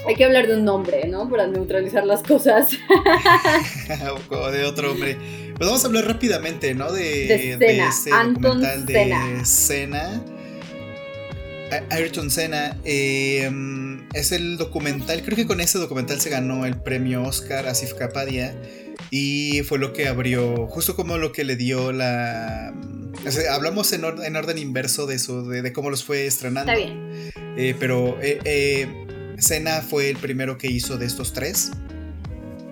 hay que hablar de un nombre, ¿no? Para neutralizar las cosas. o de otro hombre. Pues vamos a hablar rápidamente, ¿no? De, de, de Anton documental de Cena. Ayrton Senna em, es el documental, creo que con ese documental se ganó el premio Oscar a Sif Kapadia y fue lo que abrió, justo como lo que le dio la hablamos en, orden inverso de eso, de, cómo los fue estrenando. Está bien. Eh, pero eh, eh, Senna fue el primero que hizo de estos tres.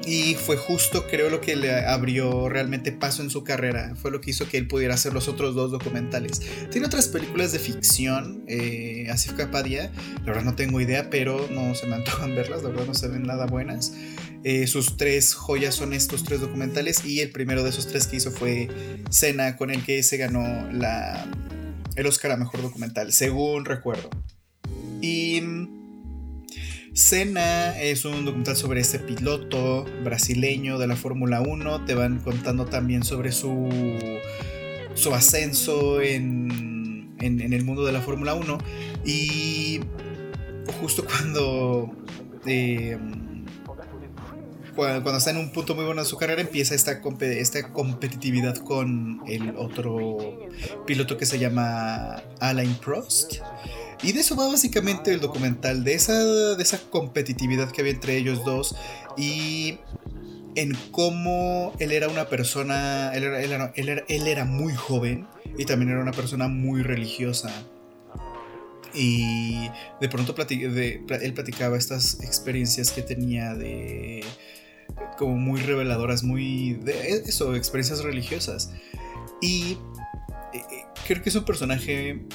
Y fue justo, creo, lo que le abrió realmente paso en su carrera. Fue lo que hizo que él pudiera hacer los otros dos documentales. Tiene otras películas de ficción, eh, Asif Kapadia. La verdad no tengo idea, pero no se me antojan verlas. La verdad no se ven nada buenas. Eh, sus tres joyas son estos tres documentales. Y el primero de esos tres que hizo fue Cena, con el que se ganó la, el Oscar a Mejor Documental, según recuerdo. Y Cena es un documental sobre este piloto brasileño de la Fórmula 1. Te van contando también sobre su, su ascenso en, el mundo de la Fórmula 1. Y justo cuando... Eh, cuando, está en un punto muy bueno de su carrera, empieza esta, esta competitividad con el otro piloto que se llama Alain Prost. Y de eso va básicamente el documental, de esa, de esa competitividad que había entre ellos dos y en cómo él era una persona, él era, él era muy joven y también era una persona muy religiosa. Y de pronto él platicaba estas experiencias que tenía de como muy reveladoras, muy de eso, experiencias religiosas. Y eh, eh, creo que es un personaje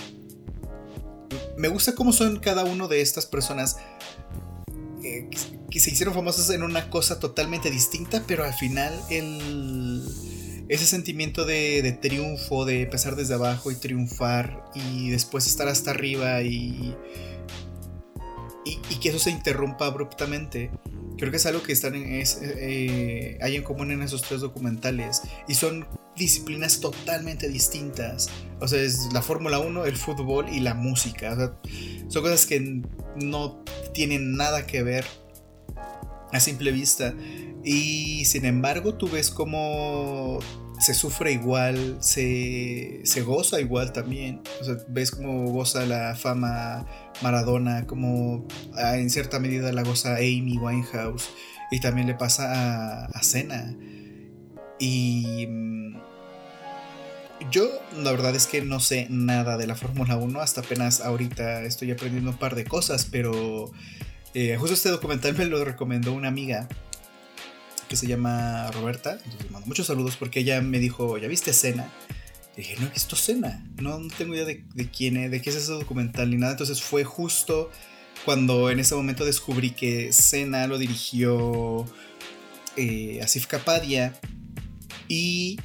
me gusta cómo son cada uno de estas personas eh, que se hicieron famosas en una cosa totalmente distinta, pero al final el ese sentimiento de, triunfo, de empezar desde abajo y triunfar y después estar hasta arriba y, y, que eso se interrumpa abruptamente. Creo que es algo que están eh, hay en común en esos tres documentales y son disciplinas totalmente distintas. O sea, es la Fórmula 1, el fútbol y la música. son cosas que no tienen nada que ver a simple vista. Y sin embargo, tú ves cómo se sufre igual, se, se goza igual también. O sea, ves cómo goza la fama Maradona, como ah, en cierta medida la goza Amy Winehouse. Y también le pasa a, a Senna. Y mm, yo la verdad es que no sé nada de la Fórmula 1, hasta apenas ahorita estoy aprendiendo un par de cosas, pero eh, justo este documental me lo recomendó una amiga que se llama Roberta. Entonces mando muchos saludos porque ella me dijo, ¿ya viste Cena? Dije, no he visto Cena. No, tengo idea de, quién es, de qué es ese documental ni nada. Entonces fue justo cuando en ese momento descubrí que Cena lo dirigió eh, Asif Kapadia. Y,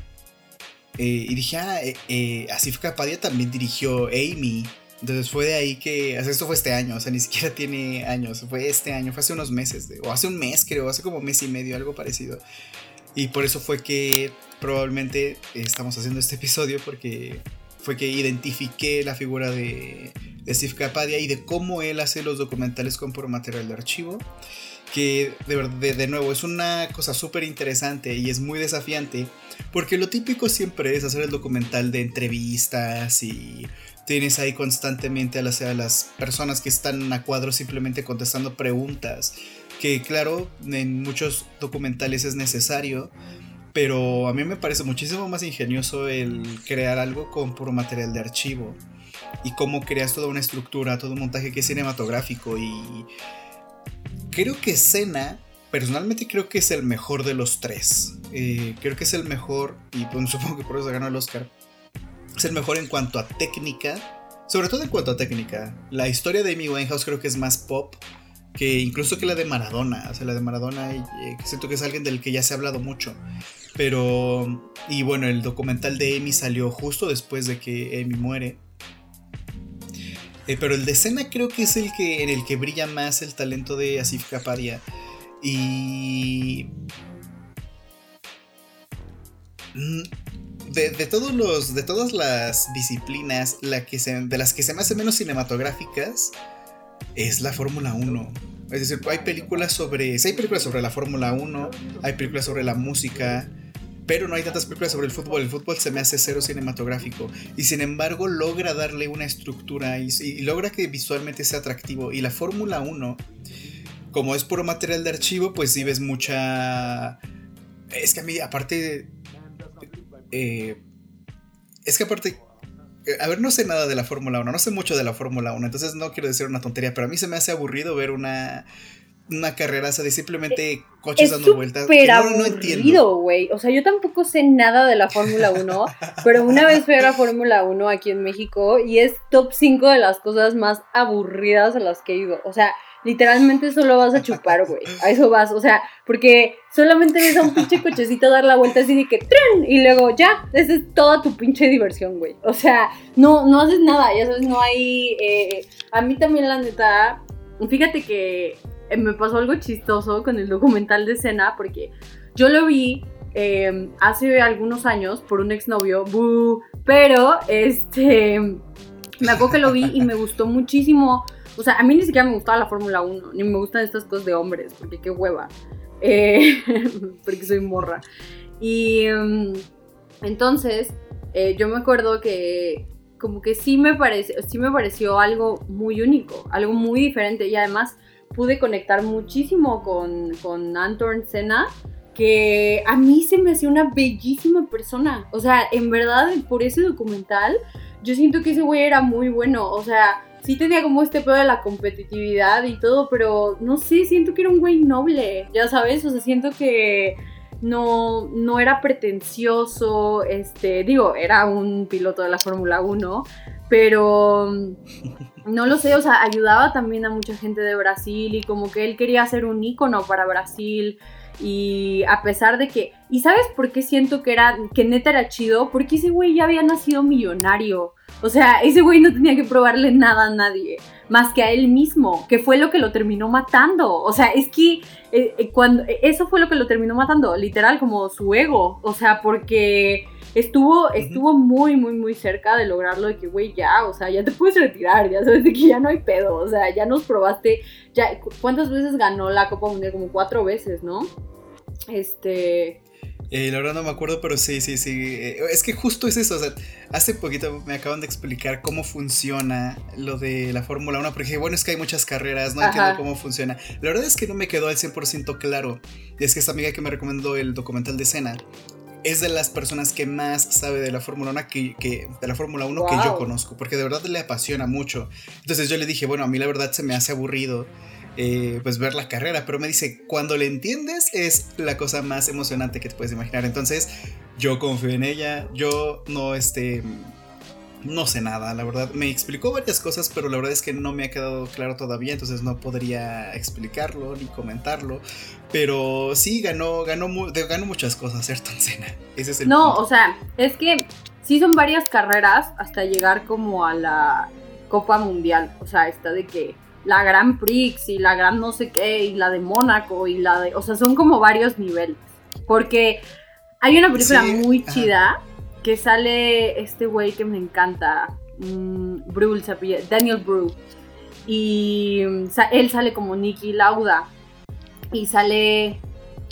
eh, y dije, ah, eh, Asif Kapadia también dirigió Amy. Entonces fue de ahí que, esto fue este año, o sea, ni siquiera tiene años, fue este año, fue hace unos meses, o hace un mes creo, hace como mes y medio, algo parecido. Y por eso fue que probablemente estamos haciendo este episodio, porque fue que identifiqué la figura de, Steve Capadia y de cómo él hace los documentales con puro material de archivo. Que de, de nuevo es una cosa súper interesante y es muy desafiante, porque lo típico siempre es hacer el documental de entrevistas y tienes ahí constantemente a las, a las personas que están a cuadro simplemente contestando preguntas, que claro, en muchos documentales es necesario, pero a mí me parece muchísimo más ingenioso el crear algo con puro material de archivo y cómo creas toda una estructura, todo un montaje que es cinematográfico y creo que Cena personalmente creo que es el mejor de los tres. Eh, creo que es el mejor, y pues, supongo que por eso ganó el Oscar, es el mejor en cuanto a técnica. Sobre todo en cuanto a técnica. La historia de Amy Winehouse creo que es más pop que incluso que la de Maradona. O sea, la de Maradona eh, siento que es alguien del que ya se ha hablado mucho. Pero... Y bueno, el documental de Amy salió justo después de que Amy muere. Eh, pero el de escena creo que es el que en el que brilla más el talento de Asif Kapadia. Y... Mm, de, todos los, de todas las disciplinas, la que se, de las que se me hace menos cinematográficas es la Fórmula 1. Es decir, hay películas sobre. hay películas sobre la Fórmula 1, hay películas sobre la música, pero no hay tantas películas sobre el fútbol. El fútbol se me hace cero cinematográfico. Y sin embargo, logra darle una estructura y, logra que visualmente sea atractivo. Y la Fórmula 1, como es puro material de archivo, pues sí ves mucha. Es que a mí, aparte eh, es que aparte, a ver, no sé nada de la Fórmula 1, no sé mucho de la Fórmula 1, entonces no quiero decir una tontería, pero a mí se me hace aburrido ver una, una carrera de simplemente coches dando vueltas. Pero no, aburrido, güey. O sea, yo tampoco sé nada de la Fórmula 1, pero una vez fui a la Fórmula 1 aquí en México y es top 5 de las cosas más aburridas a las que he ido. O sea, literalmente solo vas a chupar, güey. A eso vas, o sea, porque solamente ves a un pinche cochecito dar la vuelta así de que ¡tren! y luego ya, esa es toda tu pinche diversión, güey. O sea, no, no haces nada, ya sabes, no hay... Eh, a mí también la neta, fíjate que eh, me pasó algo chistoso con el documental de escena porque yo lo vi em, hace algunos años por un exnovio, pero este, me acuerdo que lo vi y me gustó muchísimo o sea, a mí ni siquiera me gustaba la Fórmula 1, ni me gustan estas cosas de hombres, porque qué hueva. eh, porque soy morra. Y mm, entonces, eh, yo me acuerdo que como que sí me, parece, sí me pareció algo muy único, algo muy diferente y además pude conectar muchísimo con, con Anton Senna que a mí se me hacía una bellísima persona. O sea, en verdad, por ese documental, yo siento que ese güey era muy bueno. O sea, sí tenía como este pedo de la competitividad y todo, pero no sé, siento que era un güey noble, ya sabes, o sea, siento que no, no era pretencioso, este, digo, era un piloto de la Fórmula 1, pero no lo sé, o sea, ayudaba también a mucha gente de Brasil y como que él quería ser un ícono para Brasil. Y a pesar de que. ¿Y sabes por qué siento que era. que neta era chido? Porque ese güey ya había nacido millonario. O sea, ese güey no tenía que probarle nada a nadie. Más que a él mismo. Que fue lo que lo terminó matando. O sea, es que. Eh, eh, cuando, eso fue lo que lo terminó matando. Literal, como su ego. O sea, porque estuvo, estuvo muy, muy, muy cerca de lograrlo, de que, güey, ya, o sea, ya te puedes retirar, ya sabes de que ya no hay pedo, o sea, ya nos probaste, ya, ¿cuántas veces ganó la Copa Mundial? Como cuatro veces, ¿no? Este... Eh, la verdad no me acuerdo, pero sí, sí, sí. Eh, es que justo es eso. O sea, hace poquito me acaban de explicar cómo funciona lo de la Fórmula 1. Porque bueno, es que hay muchas carreras, no entiendo cómo funciona. La verdad es que no me quedó al 100% claro. Es que esta amiga que me recomendó el documental de Cena es de las personas que más sabe de la Fórmula 1 que, de la Fórmula 1 que yo conozco, porque de verdad le apasiona mucho. Entonces yo le dije, bueno, a mí la verdad se me hace aburrido eh, pues ver la carrera, pero me dice, cuando le entiendes es la cosa más emocionante que te puedes imaginar. Entonces yo confío en ella, yo no, este, no sé nada, la verdad. Me explicó varias cosas, pero la verdad es que no me ha quedado claro todavía, entonces no podría explicarlo ni comentarlo. Pero sí, ganó, ganó, ganó muchas cosas Ayrton Senna. Ese es el No, o sea, es que sí son varias carreras hasta llegar como a la Copa Mundial. O sea, está de que la Gran Prix y la Gran no sé qué y la de Mónaco y la de... O sea, son como varios niveles. Porque hay una película muy chida que sale este güey que me encanta, um, Daniel Bru. Y él sale como Nicky Lauda. Y sale.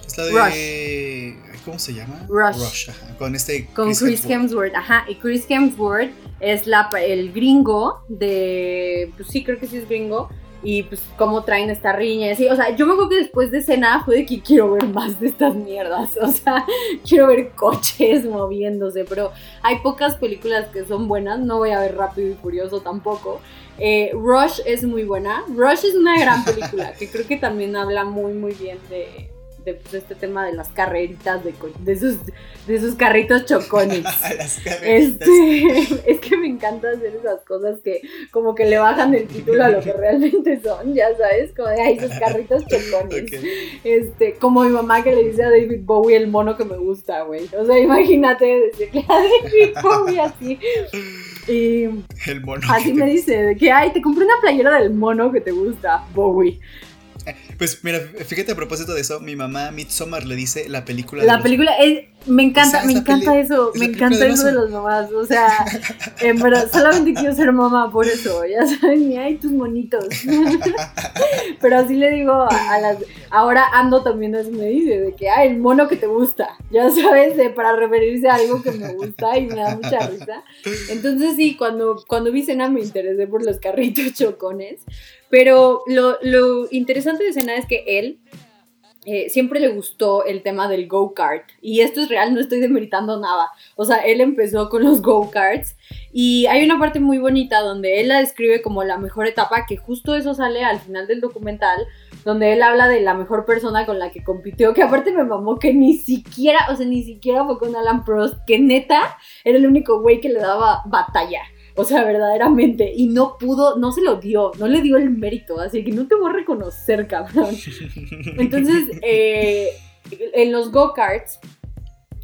Es la de. ¿Cómo se llama? Rush. Con este. Con Chris, Hemsworth. Ajá. Y Chris Hemsworth es la, el gringo de. Pues sí, creo que sí es gringo y pues cómo traen esta riña. Así. O sea, yo me acuerdo que después de cena fue de que quiero ver más de estas mierdas. O sea, quiero ver coches moviéndose, pero hay pocas películas que son buenas. No voy a ver Rápido y Furioso tampoco. Eh, Rush es muy buena. Rush es una gran película que creo que también habla muy, muy bien de, de este tema de las carreritas, de, de, sus, de sus carritos chocones. este, es que me encanta hacer esas cosas que como que le bajan el título a lo que realmente son, ya sabes, como de ahí sus carritos chocones. Este, como mi mamá que le dice a David Bowie el mono que me gusta, güey. O sea, imagínate decirle a David Bowie así. Y el mono así me dice, de que, ay, te compré una playera del mono que te gusta, Bowie. Pues mira, fíjate a propósito de eso, mi mamá Midsommar le dice la película. La película, es, me encanta, me encanta eso, me encanta eso de las mamás, o sea, en verdad, solamente quiero ser mamá por eso, ya saben, y hay tus monitos. Pero así le digo a, las, ahora ando también así me dice, de que, ay, el mono que te gusta, ya sabes, para referirse a algo que me gusta y me da mucha risa. Entonces sí, cuando, cuando vi cena me interesé por los carritos chocones, pero lo, lo interesante de escena es que él eh, siempre le gustó el tema del go-kart. Y esto es real, no estoy demeritando nada. O sea, él empezó con los go-karts. Y hay una parte muy bonita donde él la describe como la mejor etapa, que justo eso sale al final del documental, donde él habla de la mejor persona con la que compitió, que aparte me mamó que ni siquiera, o sea, ni siquiera fue con Alan Prost, que neta era el único güey que le daba batalla. O sea, verdaderamente. Y no pudo, no se lo dio, no le dio el mérito. Así que no te voy a reconocer, cabrón. Entonces, eh, en los go-karts,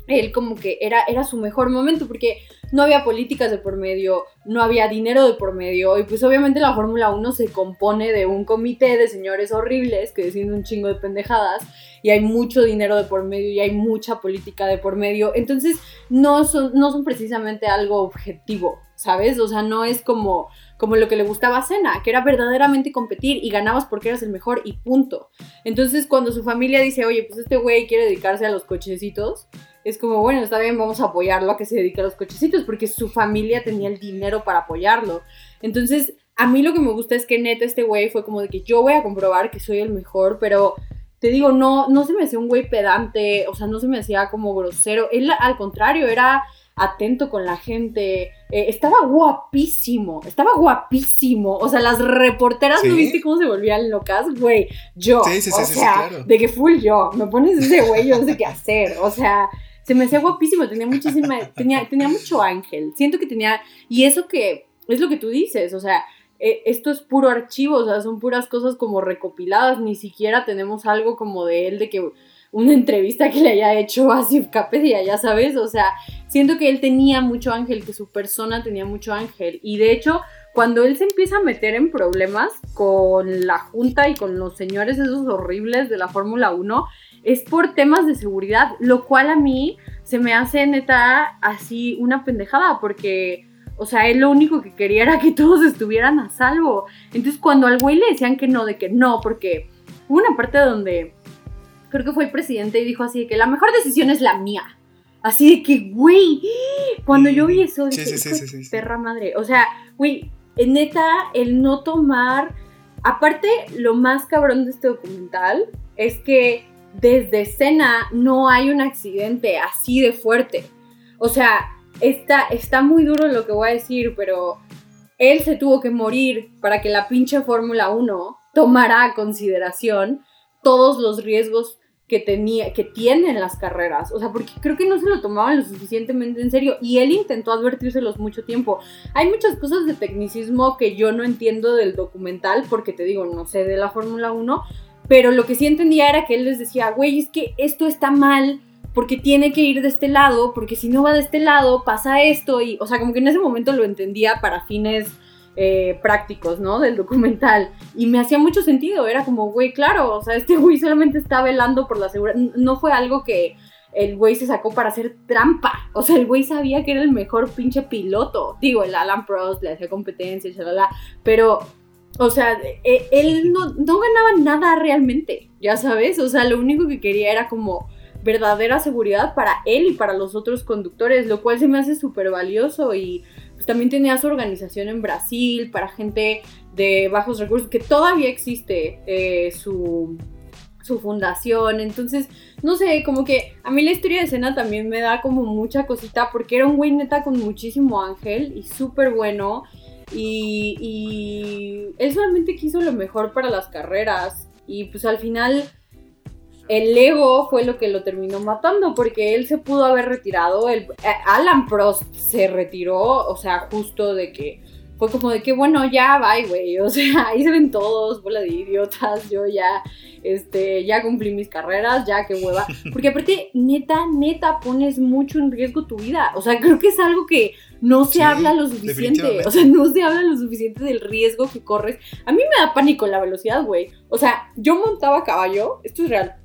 él como que era, era su mejor momento porque no había políticas de por medio, no había dinero de por medio y pues obviamente la Fórmula 1 se compone de un comité de señores horribles que deciden un chingo de pendejadas y hay mucho dinero de por medio y hay mucha política de por medio, entonces no son, no son precisamente algo objetivo, ¿sabes? O sea, no es como, como lo que le gustaba a Cena, que era verdaderamente competir y ganabas porque eras el mejor y punto. Entonces, cuando su familia dice, oye, pues este güey quiere dedicarse a los cochecitos, es como, bueno, está bien, vamos a apoyarlo a que se dedique a los cochecitos, porque su familia tenía el dinero para apoyarlo. Entonces, a mí lo que me gusta es que neta este güey fue como de que yo voy a comprobar que soy el mejor, pero te digo, no, no se me hacía un güey pedante, o sea, no se me hacía como grosero. Él, al contrario, era atento con la gente. Eh, estaba guapísimo, estaba guapísimo. O sea, las reporteras, ¿no viste cómo se volvían locas? Güey, yo. Sí, sí, o sea, de que full yo. Me pones ese güey, yo no sé qué hacer. O sea, se me hacía guapísimo, tenía muchísima, tenía, tenía mucho ángel. Siento que tenía, y eso que es lo que tú dices, o sea, eh, esto es puro archivo, o sea, son puras cosas como recopiladas, ni siquiera tenemos algo como de él, de que una entrevista que le haya hecho a Capedía, ya sabes, o sea, siento que él tenía mucho ángel, que su persona tenía mucho ángel, y de hecho, cuando él se empieza a meter en problemas con la Junta y con los señores esos horribles de la Fórmula 1, es por temas de seguridad, lo cual a mí se me hace neta así una pendejada, porque o sea, él lo único que quería era que todos estuvieran a salvo. Entonces, cuando al güey le decían que no, de que no, porque hubo una parte donde creo que fue el presidente y dijo así de que la mejor decisión es la mía. Así de que, güey, cuando yo vi eso, dije, sí, sí, sí, perra madre. O sea, güey, neta, el no tomar. Aparte, lo más cabrón de este documental es que desde escena no hay un accidente así de fuerte. O sea, está, está muy duro lo que voy a decir, pero él se tuvo que morir para que la pinche Fórmula 1 tomara a consideración todos los riesgos que tenía, que tienen las carreras. O sea, porque creo que no se lo tomaban lo suficientemente en serio. Y él intentó advertírselos mucho tiempo. Hay muchas cosas de tecnicismo que yo no entiendo del documental, porque te digo, no sé de la Fórmula 1. Pero lo que sí entendía era que él les decía, güey, es que esto está mal porque tiene que ir de este lado, porque si no va de este lado pasa esto. Y, o sea, como que en ese momento lo entendía para fines eh, prácticos, ¿no? Del documental. Y me hacía mucho sentido, era como, güey, claro, o sea, este güey solamente está velando por la seguridad, no fue algo que el güey se sacó para hacer trampa, o sea, el güey sabía que era el mejor pinche piloto, digo, el Alan Prost le hacía competencia, chalala, pero... O sea, e, él no ganaba nada realmente, ya sabes, o sea, lo único que quería era como verdadera seguridad para él y para los otros conductores, lo cual se me hace súper valioso y pues, también tenía su organización en Brasil para gente de bajos recursos, que todavía existe eh, su, su fundación, entonces, no sé, como que a mí la historia de escena también me da como mucha cosita, porque era un güey neta con muchísimo ángel y súper bueno, y, y él solamente quiso lo mejor para las carreras, y pues al final el ego fue lo que lo terminó matando, porque él se pudo haber retirado. El, eh, Alan Prost se retiró, o sea, justo de que fue como de que, bueno, ya, bye, güey. O sea, ahí se ven todos, bola de idiotas. Yo ya, este, ya cumplí mis carreras, ya que hueva. Porque aparte, neta, neta, pones mucho en riesgo tu vida. O sea, creo que es algo que no se habla lo suficiente. O sea, no se habla lo suficiente del riesgo que corres. A mí me da pánico la velocidad, güey. O sea, yo montaba caballo, esto es real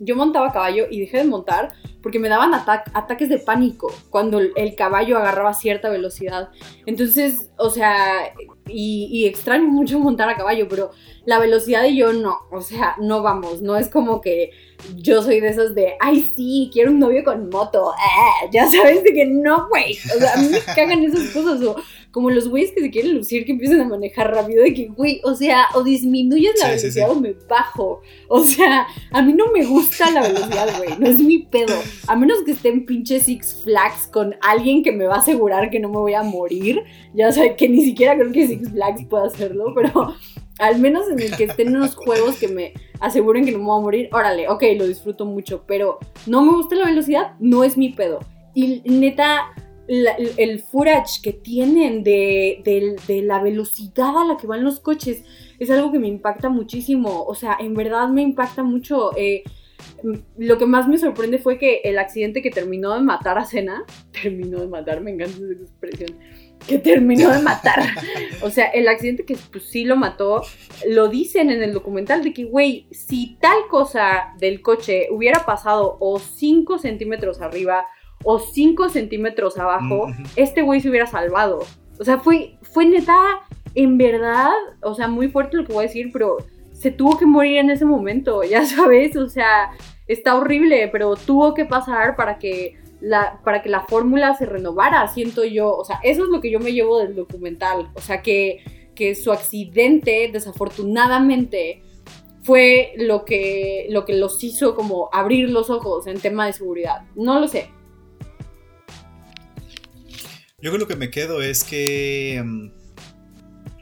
yo montaba caballo y dejé de montar porque me daban ataques de pánico cuando el caballo agarraba cierta velocidad. Entonces, o sea, y, extraño mucho montar a caballo, pero la velocidad y yo no, o sea, no vamos, no es como que yo soy de esas de, ay, sí, quiero un novio con moto, ya sabes de que no, güey, o sea, a mí me cagan esas cosas, o como los güeyes que se quieren lucir, que empiezan a manejar rápido, de que, güey, o sea, o disminuyes la velocidad o me bajo. O sea, a mí no me gusta la velocidad, güey, no es mi pedo. A menos que esté en pinche Six Flags con alguien que me va a asegurar que no me voy a morir. Ya sé que ni siquiera creo que Six Flags pueda hacerlo, pero al menos en el que estén unos juegos que me aseguren que no me voy a morir, órale, ok, lo disfruto mucho, pero no me gusta la velocidad, no es mi pedo. Y neta, el footage que tienen de, la velocidad a la que van los coches es algo que me impacta muchísimo. O sea, en verdad me impacta mucho. Eh, lo que más me sorprende fue que el accidente que terminó de matar a Cena, terminó de matar, me encanta esa expresión, que terminó de matar. o sea, el accidente que pues, sí lo mató, lo dicen en el documental de que, güey, si tal cosa del coche hubiera pasado o 5 centímetros arriba o 5 centímetros abajo, este güey se hubiera salvado. O sea, fue, fue neta, en verdad, o sea, muy fuerte lo que voy a decir, pero se tuvo que morir en ese momento, ya sabes, o sea, está horrible, pero tuvo que pasar para que la, para que la fórmula se renovara, siento yo, o sea, eso es lo que yo me llevo del documental, o sea, que, que su accidente, desafortunadamente, fue lo que, lo que los hizo como abrir los ojos en tema de seguridad. No lo sé. Yo con lo que me quedo es que mm,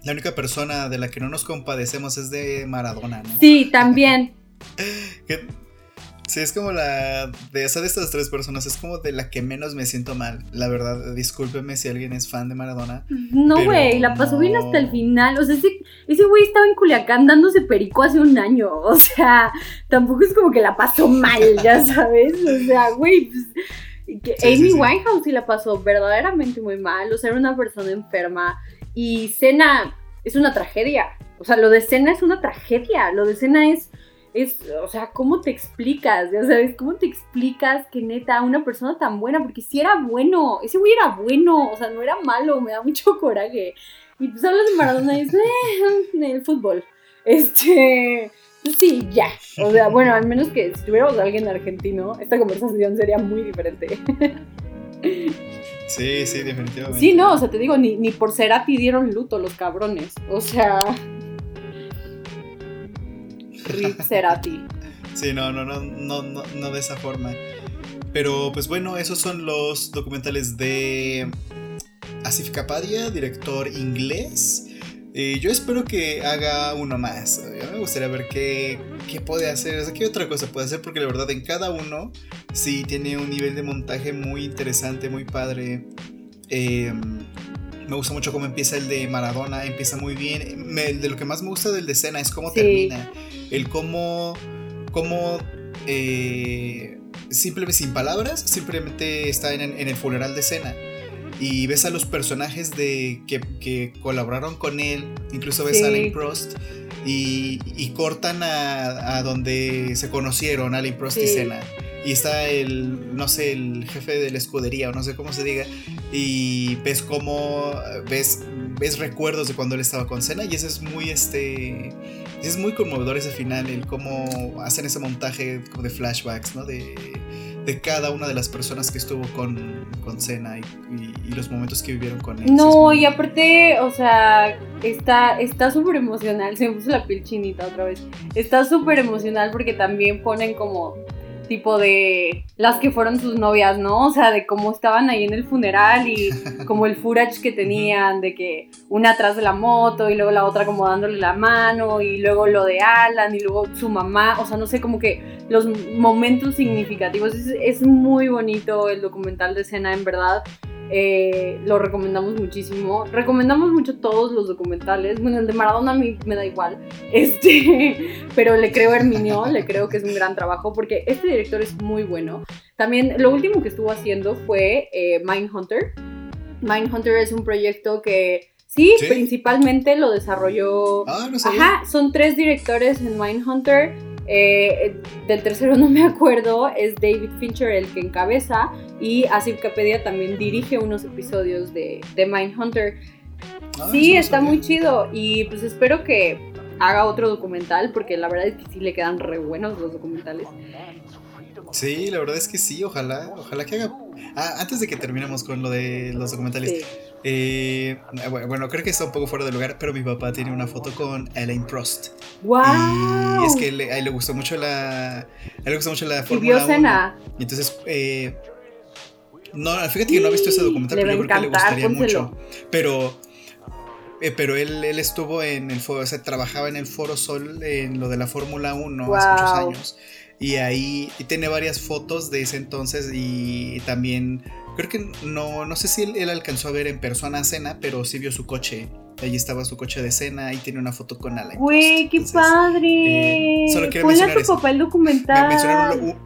la única persona de la que no nos compadecemos es de Maradona, ¿no? Sí, también. Que- sí, es como la de esa de estas tres personas, es como de la que menos me siento mal. La verdad, discúlpeme si alguien es fan de Maradona. No, güey, la pasó bien hasta el final. O sea, ese, ese güey estaba en Culiacán dándose perico hace un año. O sea, tampoco es como que la pasó mal, ya sabes. O sea, güey, pues, que Sí, Amy sí, sí. Winehouse sí la pasó verdaderamente muy mal. O sea, era una persona enferma. Y Cena es una tragedia. O sea, lo de Cena es una tragedia. Lo de Cena es. Es, o sea, ¿cómo te explicas? Ya sabes, ¿cómo te explicas que neta una persona tan buena? Porque si era bueno, ese güey era bueno, o sea, no era malo, me da mucho coraje. Y pues hablas de Maradona y dices, eh, el fútbol. Este, sí, ya. O sea, bueno, al menos que si tuviéramos a alguien argentino, esta conversación sería muy diferente. Sí, sí, definitivamente. Sí, no, o sea, te digo, ni, ni por Cerati dieron luto los cabrones. O sea. Rip Cerati. Sí, no, no, no, no, no, no de esa forma. Pero pues bueno, esos son los documentales de Asif Kapadia, director inglés. Eh, yo espero que haga uno más. A mí me gustaría ver qué, qué puede hacer, o sea, qué otra cosa puede hacer, porque la verdad en cada uno sí tiene un nivel de montaje muy interesante, muy padre. Eh, me gusta mucho cómo empieza el de Maradona, empieza muy bien. Me- de lo que más me gusta del de Cena es cómo Sí. termina. El cómo, cómo eh, simplemente sin palabras, simplemente está en, en el funeral de Cena. Y ves a los personajes de que, que colaboraron con él, incluso ves Sí. a Alain Prost, y, y cortan a, a donde se conocieron, Alain Prost y Sí. Cena. Y está el, no sé, el jefe de la escudería, o no sé cómo se diga, y ves cómo, ves, ves recuerdos de cuando él estaba con Cena, y ese es muy, este, es muy conmovedor ese final, el cómo hacen ese montaje como de flashbacks, ¿no? De, de cada una de las personas que estuvo con, con Cena y, y- y los momentos que vivieron con él. No, muy- y aparte, o sea, está está súper emocional. Se me puso la piel chinita otra vez. Está súper emocional porque también ponen como tipo de las que fueron sus novias, ¿no? O sea, de cómo estaban ahí en el funeral y como el furage que tenían, de que una atrás de la moto y luego la otra como dándole la mano y luego lo de Alan y luego su mamá, o sea, no sé, como que los momentos significativos. Es, es muy bonito el documental de escena, en verdad. Eh, lo recomendamos muchísimo. Recomendamos mucho todos los documentales. Bueno, el de Maradona a mí me da igual. Este, pero le creo a Herminio, le creo que es un gran trabajo porque este director es muy bueno. También lo último que estuvo haciendo fue eh, Mindhunter. Mindhunter es un proyecto que sí, ¿Sí? principalmente lo desarrolló Ah, no sabía. Ajá, son tres directores en Mindhunter. Eh, del tercero no me acuerdo, es David Fincher el que encabeza y Asif Kapedia también dirige unos episodios de, de Mindhunter. Ah, sí, está muy chido y pues espero que haga otro documental porque la verdad es que sí le quedan re buenos los documentales. Sí, la verdad es que sí, ojalá, ojalá que haga. Ah, antes de que terminemos con lo de los documentales, Sí. eh, bueno, creo que está un poco fuera de lugar, pero mi papá tiene una foto con Alain Prost. ¡Wow! Y es que le- a él le gustó mucho la, a él le gustó mucho la Y Fórmula vio 1. Cena. Y entonces, eh, no, fíjate que no he visto ese documental, pero yo creo que le gustaría pónselo. mucho. Pero, eh, pero él, él estuvo en el foro, o sea, trabajaba en el Foro Sol en lo de la Fórmula 1 hace muchos años. Y ahí y tiene varias fotos de ese entonces y también, creo que no, no sé si él, él alcanzó a ver en persona a Cena, pero sí vio su coche. Allí estaba su coche de Cena y tiene una foto con Alain. ¡Güey, qué Entonces, padre! eh, solo quiero Ponle a mencionar tu papá el Me documental. mencionaron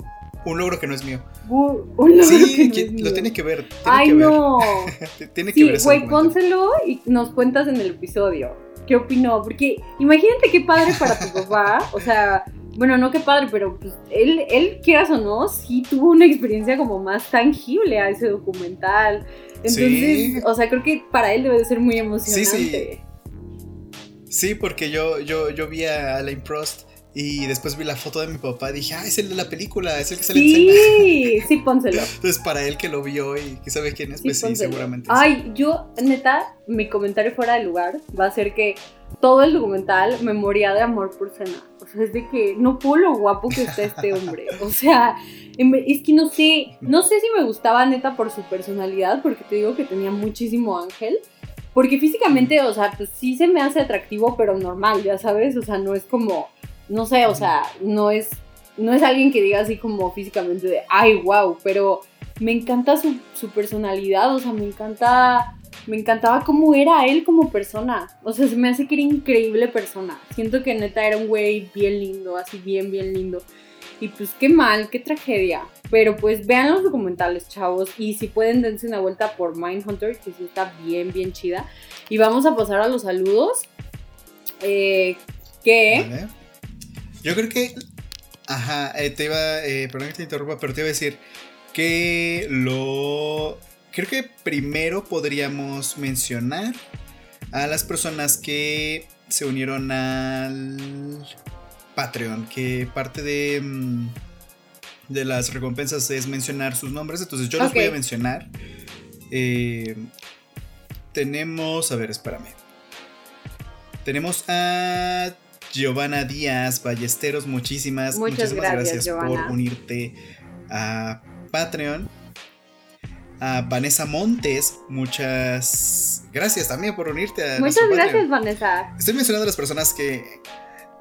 un, logro que no es mío. Un logro que Sí, no que- es mío. lo tiene que ver. Tiene Ay, que ver. no. Tiene que Sí, ver güey, pónselo y nos cuentas en el episodio. ¿Qué opinó? Porque imagínate qué padre para tu papá. O sea, bueno, no qué padre, pero pues él, él, quieras o no, sí tuvo una experiencia como más tangible a ese documental. Entonces, o sea, creo que para él debe de ser muy emocionante. Sí, sí. sí porque yo, yo, yo vi a Alain Prost y después vi la foto de mi papá y dije, ah, es el de la película, es el que sale sí, en Sí, sí, pónselo. Entonces, para él que lo vio y que sabe quién es, pues sí, seguramente. Ay, yo, neta, mi comentario fuera de lugar va a ser que todo el documental me moría de amor por Senna. O sea, es de que no puedo lo guapo que está este hombre. O sea, es que no sé, no sé si me gustaba neta por su personalidad, porque te digo que tenía muchísimo ángel. Porque físicamente, o sea, pues sí se me hace atractivo, pero normal, ya sabes. O sea, no es como no sé, o sea, no es, no es alguien que diga así como físicamente de, ay, wow, pero me encanta su, su personalidad, o sea, me encanta, me encantaba cómo era él como persona, o sea, se me hace que era increíble persona, siento que neta era un güey bien lindo, así bien, bien lindo. Y pues qué mal, qué tragedia. Pero pues vean los documentales, chavos. Y si pueden, dense una vuelta por Mindhunter, que sí está bien, bien chida. Y vamos a pasar a los saludos. Eh, que yo creo que. Ajá, eh, te iba. Eh, perdón que te interrumpa, pero te iba a decir que lo. Creo que primero podríamos mencionar a las personas que se unieron al Patreon, que parte de, mm, de las recompensas es mencionar sus nombres, entonces yo los voy a mencionar. Eh, tenemos, a ver, espérame. Tenemos a Giovanna Díaz Ballesteros, muchísimas, Muchas muchísimas gracias, por unirte a Patreon. A Vanessa Montes, muchas gracias también por unirte a Muchas gracias, Vanessa. Estoy mencionando a las personas que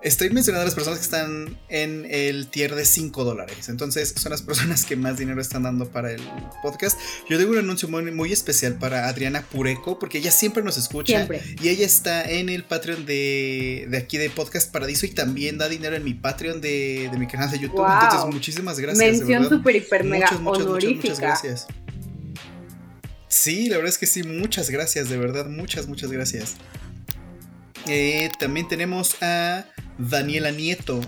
Estoy mencionando a las personas que están en el tier de 5 dólares. Entonces, son las personas que más dinero están dando para el podcast. Yo tengo un anuncio muy, especial para Adriana Pureco, porque ella siempre nos escucha. Siempre. Y ella está en el Patreon de, de, aquí de Podcast Paradiso y también da dinero en mi Patreon de, de mi canal de YouTube. Entonces, muchísimas gracias. Mención súper, hiper, mega muchas, honorífica. Muchas, muchas gracias. Sí, la verdad es que sí, muchas gracias, de verdad, muchas, muchas gracias. Eh, también tenemos a Daniela Nieto.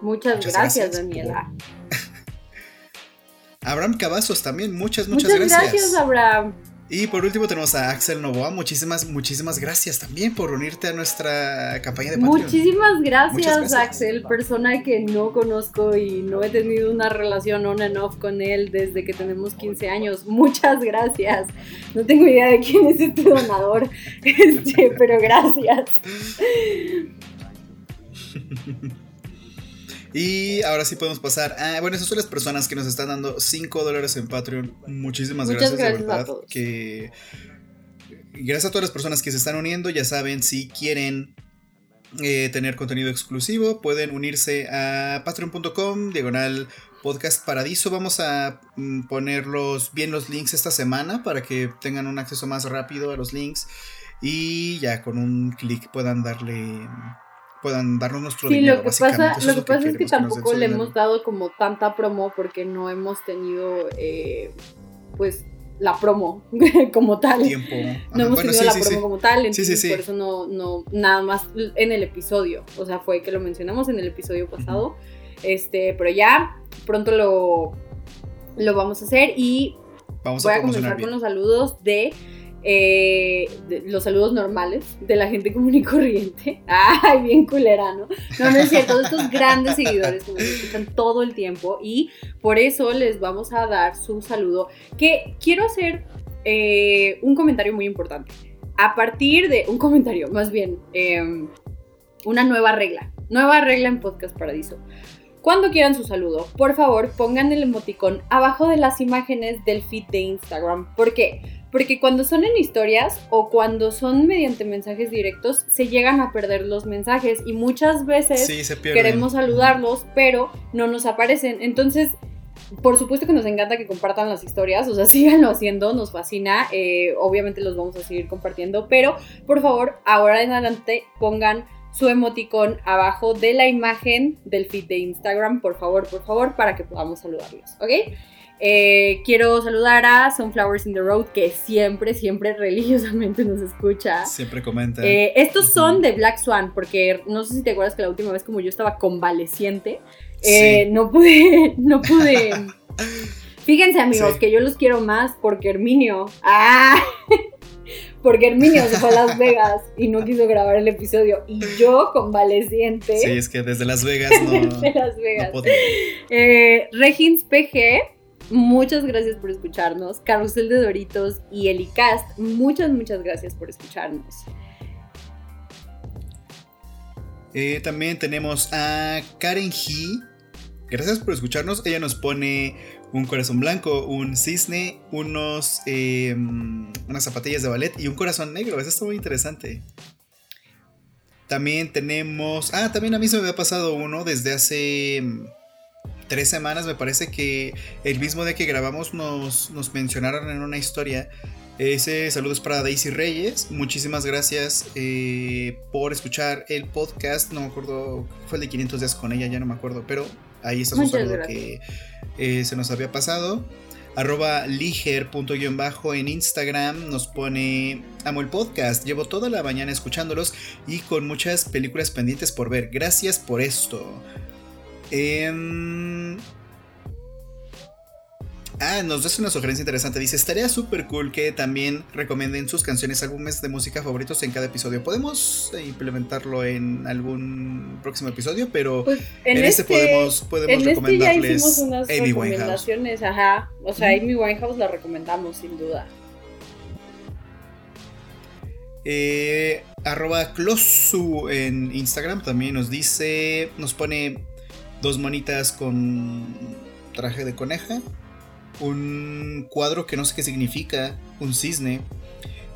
Muchas, gracias, Daniela. Abraham Cavazos también, muchas, muchas, muchas gracias. gracias, Abraham. Y por último tenemos a Axel Novoa. Muchísimas, muchísimas gracias también por unirte a nuestra campaña de Patreon. Muchísimas gracias, Axel, persona que no conozco y no he tenido una relación on and off con él desde que tenemos 15 años. Muchas gracias. No tengo idea de quién es este donador, este, pero gracias. Y ahora sí podemos pasar. Ah, bueno, esas son las personas que nos están dando 5 dólares en Patreon. Muchísimas gracias, gracias, de verdad. Que gracias a todas las personas que se están uniendo. Ya saben, si quieren eh, tener contenido exclusivo, pueden unirse a patreon.com, diagonal podcast paradiso. Vamos a mm, ponerlos bien los links esta semana para que tengan un acceso más rápido a los links. Y ya con un clic puedan darle puedan darnos nuestro sí, dinero. Lo que pasa, lo que, pasa es que tampoco le hemos dado como tanta promo porque no hemos tenido, eh, pues, la promo como tal. Tiempo. No hemos tenido la promo como tal, entonces por eso no, no, nada más en el episodio. O sea, fue que lo mencionamos en el episodio pasado. Este, pero ya pronto lo, lo vamos a hacer y vamos voy a, a comenzar con los saludos de eh, los saludos normales de la gente común y corriente. Ay, bien culera, ¿no? No, no es cierto, estos grandes seguidores que nos escuchan todo el tiempo y por eso les vamos a dar su saludo. Que quiero hacer eh, un comentario muy importante. A partir de un comentario, más bien, em, una nueva regla. Nueva regla en Podcast Paradiso. Cuando quieran su saludo, por favor pongan el emoticón abajo de las imágenes del feed de Instagram. ¿Por qué? Porque cuando son en historias o cuando son mediante mensajes directos, se llegan a perder los mensajes y muchas veces queremos saludarlos, pero no nos aparecen. Entonces, por supuesto que nos encanta que compartan las historias, o sea, síganlo haciendo, nos fascina, eh, obviamente los vamos a seguir compartiendo, pero por favor, ahora en adelante pongan su emoticón abajo de la imagen del feed de Instagram, por favor, por favor, para que podamos saludarlos, ¿ok? Eh, quiero saludar a Sunflowers in the Road, que siempre, siempre religiosamente nos escucha. Siempre comenta. Eh, estos son de Black Swan, porque no sé si te acuerdas que la última vez como yo estaba convaleciente, eh, no pude, no pude. Fíjense amigos, que yo los quiero más porque Herminio. ¡Ah! porque Herminio se fue a Las Vegas y no quiso grabar el episodio. Y yo, convaleciente. Sí, es que desde Las Vegas no. desde Las Vegas. eh, Regins PG, muchas gracias por escucharnos. Carrusel de Doritos y Elicast, muchas, muchas gracias por escucharnos. Eh, también tenemos a Karen He. Gracias por escucharnos. Ella nos pone un corazón blanco, un cisne, unos, eh, unas zapatillas de ballet y un corazón negro. Eso está muy interesante. También tenemos. Ah, también a mí se me había pasado uno desde hace mm, tres semanas. Me parece que el mismo día que grabamos nos, nos mencionaron en una historia. Ese saludo es para Daisy Reyes. Muchísimas gracias eh, por escuchar el podcast. No me acuerdo, fue el de 500 días con ella, ya no me acuerdo, pero ahí está su saludo que eh, se nos había pasado. Arroba bajo en Instagram nos pone Amo el podcast, llevo toda la mañana escuchándolos y con muchas películas pendientes por ver. Gracias por esto. Eh, Ah, nos das una sugerencia interesante. Dice, estaría súper cool que también recomienden sus canciones, álbumes de música favoritos en cada episodio. Podemos implementarlo en algún próximo episodio, pero pues en, este, este, podemos, podemos en recomendarles este ya hicimos unas Amy recomendaciones, Winehouse. ajá. O sea, Amy Winehouse la recomendamos sin duda. Eh, arroba Closu en Instagram también nos dice, nos pone dos monitas con traje de coneja un cuadro que no sé qué significa, un cisne.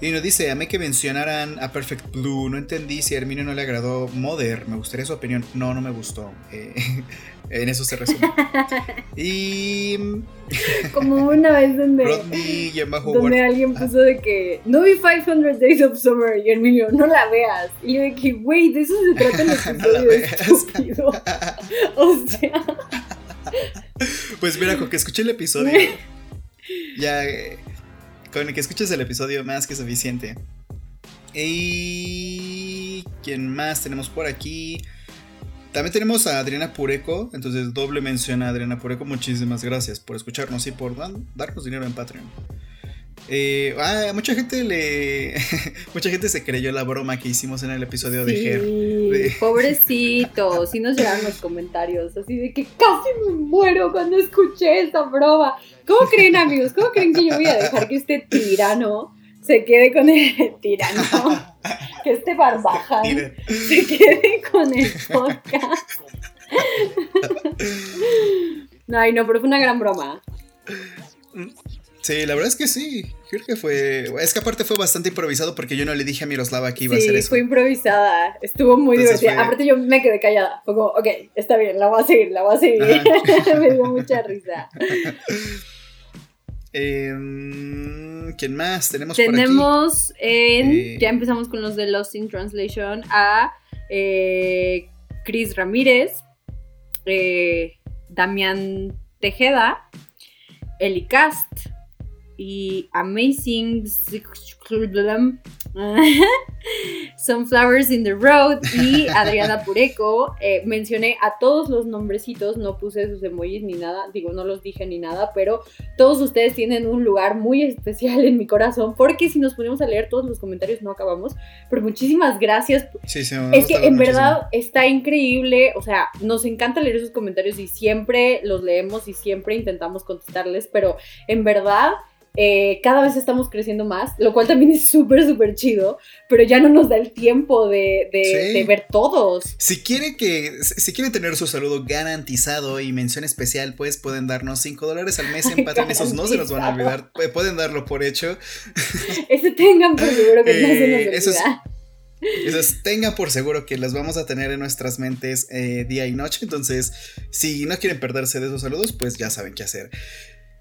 Y nos dice, amé que mencionaran a Perfect Blue. No entendí si a Herminio no le agradó Mother. Me gustaría su opinión. No, no me gustó. Eh, en eso se resume. y... Como una vez donde... Rodney donde alguien puso de que... No vi 500 Days of Summer. Y Herminio, no la veas. Y yo de que, güey, de eso se trata el episodio no o sea... Pues mira, con que escuché el episodio, ya con el que escuches el episodio más que suficiente. Y quién más tenemos por aquí. También tenemos a Adriana Pureco, entonces doble mención a Adriana Pureco. Muchísimas gracias por escucharnos y por darnos dinero en Patreon. Eh, ah, mucha gente le. mucha gente se creyó la broma que hicimos en el episodio de Ger. Pobrecito, sí nos llegaron los comentarios así de que casi me muero cuando escuché esa broma. ¿Cómo creen, amigos? ¿Cómo creen que yo voy a dejar que este tirano se quede con el tirano? Que este barbaján se quede con el podcast. Ay, no, pero fue una gran broma. Sí, la verdad es que sí. Creo que fue. Es que aparte fue bastante improvisado porque yo no le dije a Miroslava que iba a hacer eso. Fue improvisada. Estuvo muy divertida. Aparte, yo me quedé callada. Fue como, ok, está bien, la voy a seguir, la voy a seguir. me dio mucha risa. Em, ¿Quién más? Tenemos, Tenemos en. Eh, ya empezamos con los de Lost in Translation a eh, Chris Ramírez, eh, Damián Tejeda, Elicast y Amazing Sunflowers in the Road y Adriana Pureco. Eh, mencioné a todos los nombrecitos, no puse sus emojis ni nada, digo, no los dije ni nada, pero todos ustedes tienen un lugar muy especial en mi corazón porque si nos ponemos a leer todos los comentarios no acabamos. Pero muchísimas gracias. es que en verdad está increíble, o sea, nos encanta leer esos comentarios y siempre los leemos y siempre intentamos contestarles, pero en verdad eh, cada vez estamos creciendo más, lo cual también es súper, súper chido, pero ya no nos da el tiempo de, ver todos. Si quieren, que, si quieren tener su saludo garantizado y mención especial, pues pueden darnos 5 dólares al mes en Patreon, esos no se nos van a olvidar, pueden darlo por hecho. Ese tengan por seguro que no se nos Esos tengan por seguro que las vamos a tener en nuestras mentes eh, día y noche. Entonces, si no quieren perderse de esos saludos, pues ya saben qué hacer.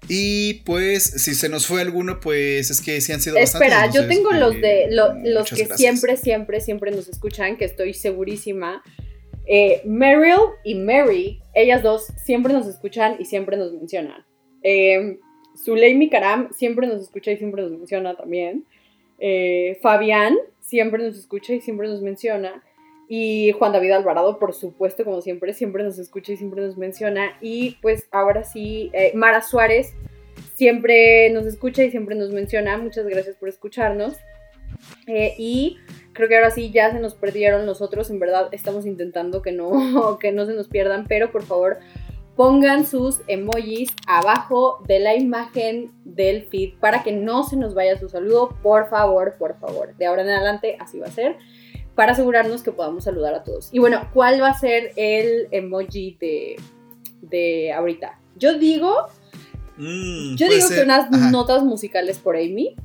Y pues, si se nos fue alguno, pues es que sí han sido Espera, yo tengo los de eh, los que siempre, siempre, siempre nos escuchan, que estoy segurísima. Eh, Meryl y Mary, ellas dos siempre nos escuchan y siempre nos mencionan. Eh, Zuleimi Karam siempre nos escucha y siempre nos menciona también. Eh, Fabián siempre nos escucha y siempre nos menciona. Y Juan David Alvarado, por supuesto, como siempre, siempre nos escucha y siempre nos menciona. Y pues ahora sí, eh, Mara Suárez siempre nos escucha y siempre nos menciona. Muchas gracias por escucharnos. Eh, y creo que ahora sí ya se nos perdieron los otros. En verdad estamos intentando que no, que no se nos pierdan, pero por favor pongan sus emojis abajo de la imagen del feed para que no se nos vaya su saludo. Por favor, por favor. De ahora en adelante así va a ser para asegurarnos que podamos saludar a todos. Y bueno, ¿cuál va a ser el emoji de, de ahorita? Yo digo, Mm, yo digo ser- que unas ajá, notas musicales por Amy.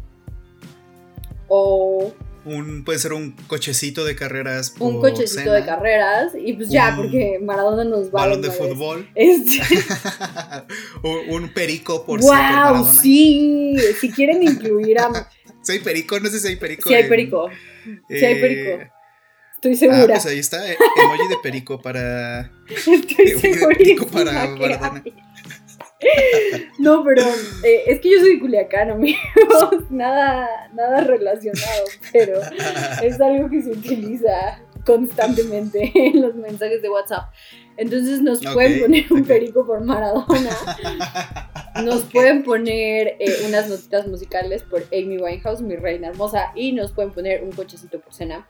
O un- puede ser un cochecito de carreras. un cochecito cena, de carreras. Y pues ya, porque Maradona nos va Balón de vez. fútbol. Este, un, perico por wow, Maradona. sí. Si quieren incluir a. ¿Soy perico? No sé si hay perico. Si hay en- perico. Sí hay eh, Estoy Ah, segura. pues ahí está. eh, Emoji de perico para. Estoy de perico para. No, pero eh, es que yo soy Culiacán, amigos. Nada, nada relacionado, pero es algo que se utiliza constantemente en los mensajes de WhatsApp. Entonces nos pueden poner un perico por Maradona. Nos pueden poner eh, unas notitas musicales por Amy Winehouse, mi reina hermosa, y nos pueden poner un cochecito por cena.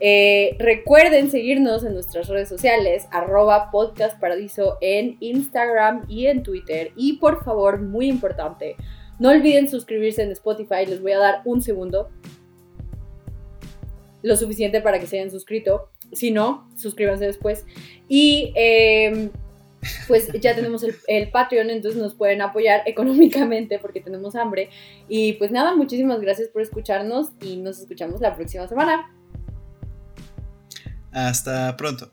Eh, recuerden seguirnos en nuestras redes sociales, arroba podcast paradiso en Instagram y en Twitter. Y por favor, muy importante, no olviden suscribirse en Spotify, les voy a dar un segundo. Lo suficiente para que se hayan suscrito. Si no, suscríbanse después. Y eh, pues ya tenemos el, el Patreon, entonces nos pueden apoyar económicamente porque tenemos hambre. Y pues nada, muchísimas gracias por escucharnos y nos escuchamos la próxima semana. Hasta pronto.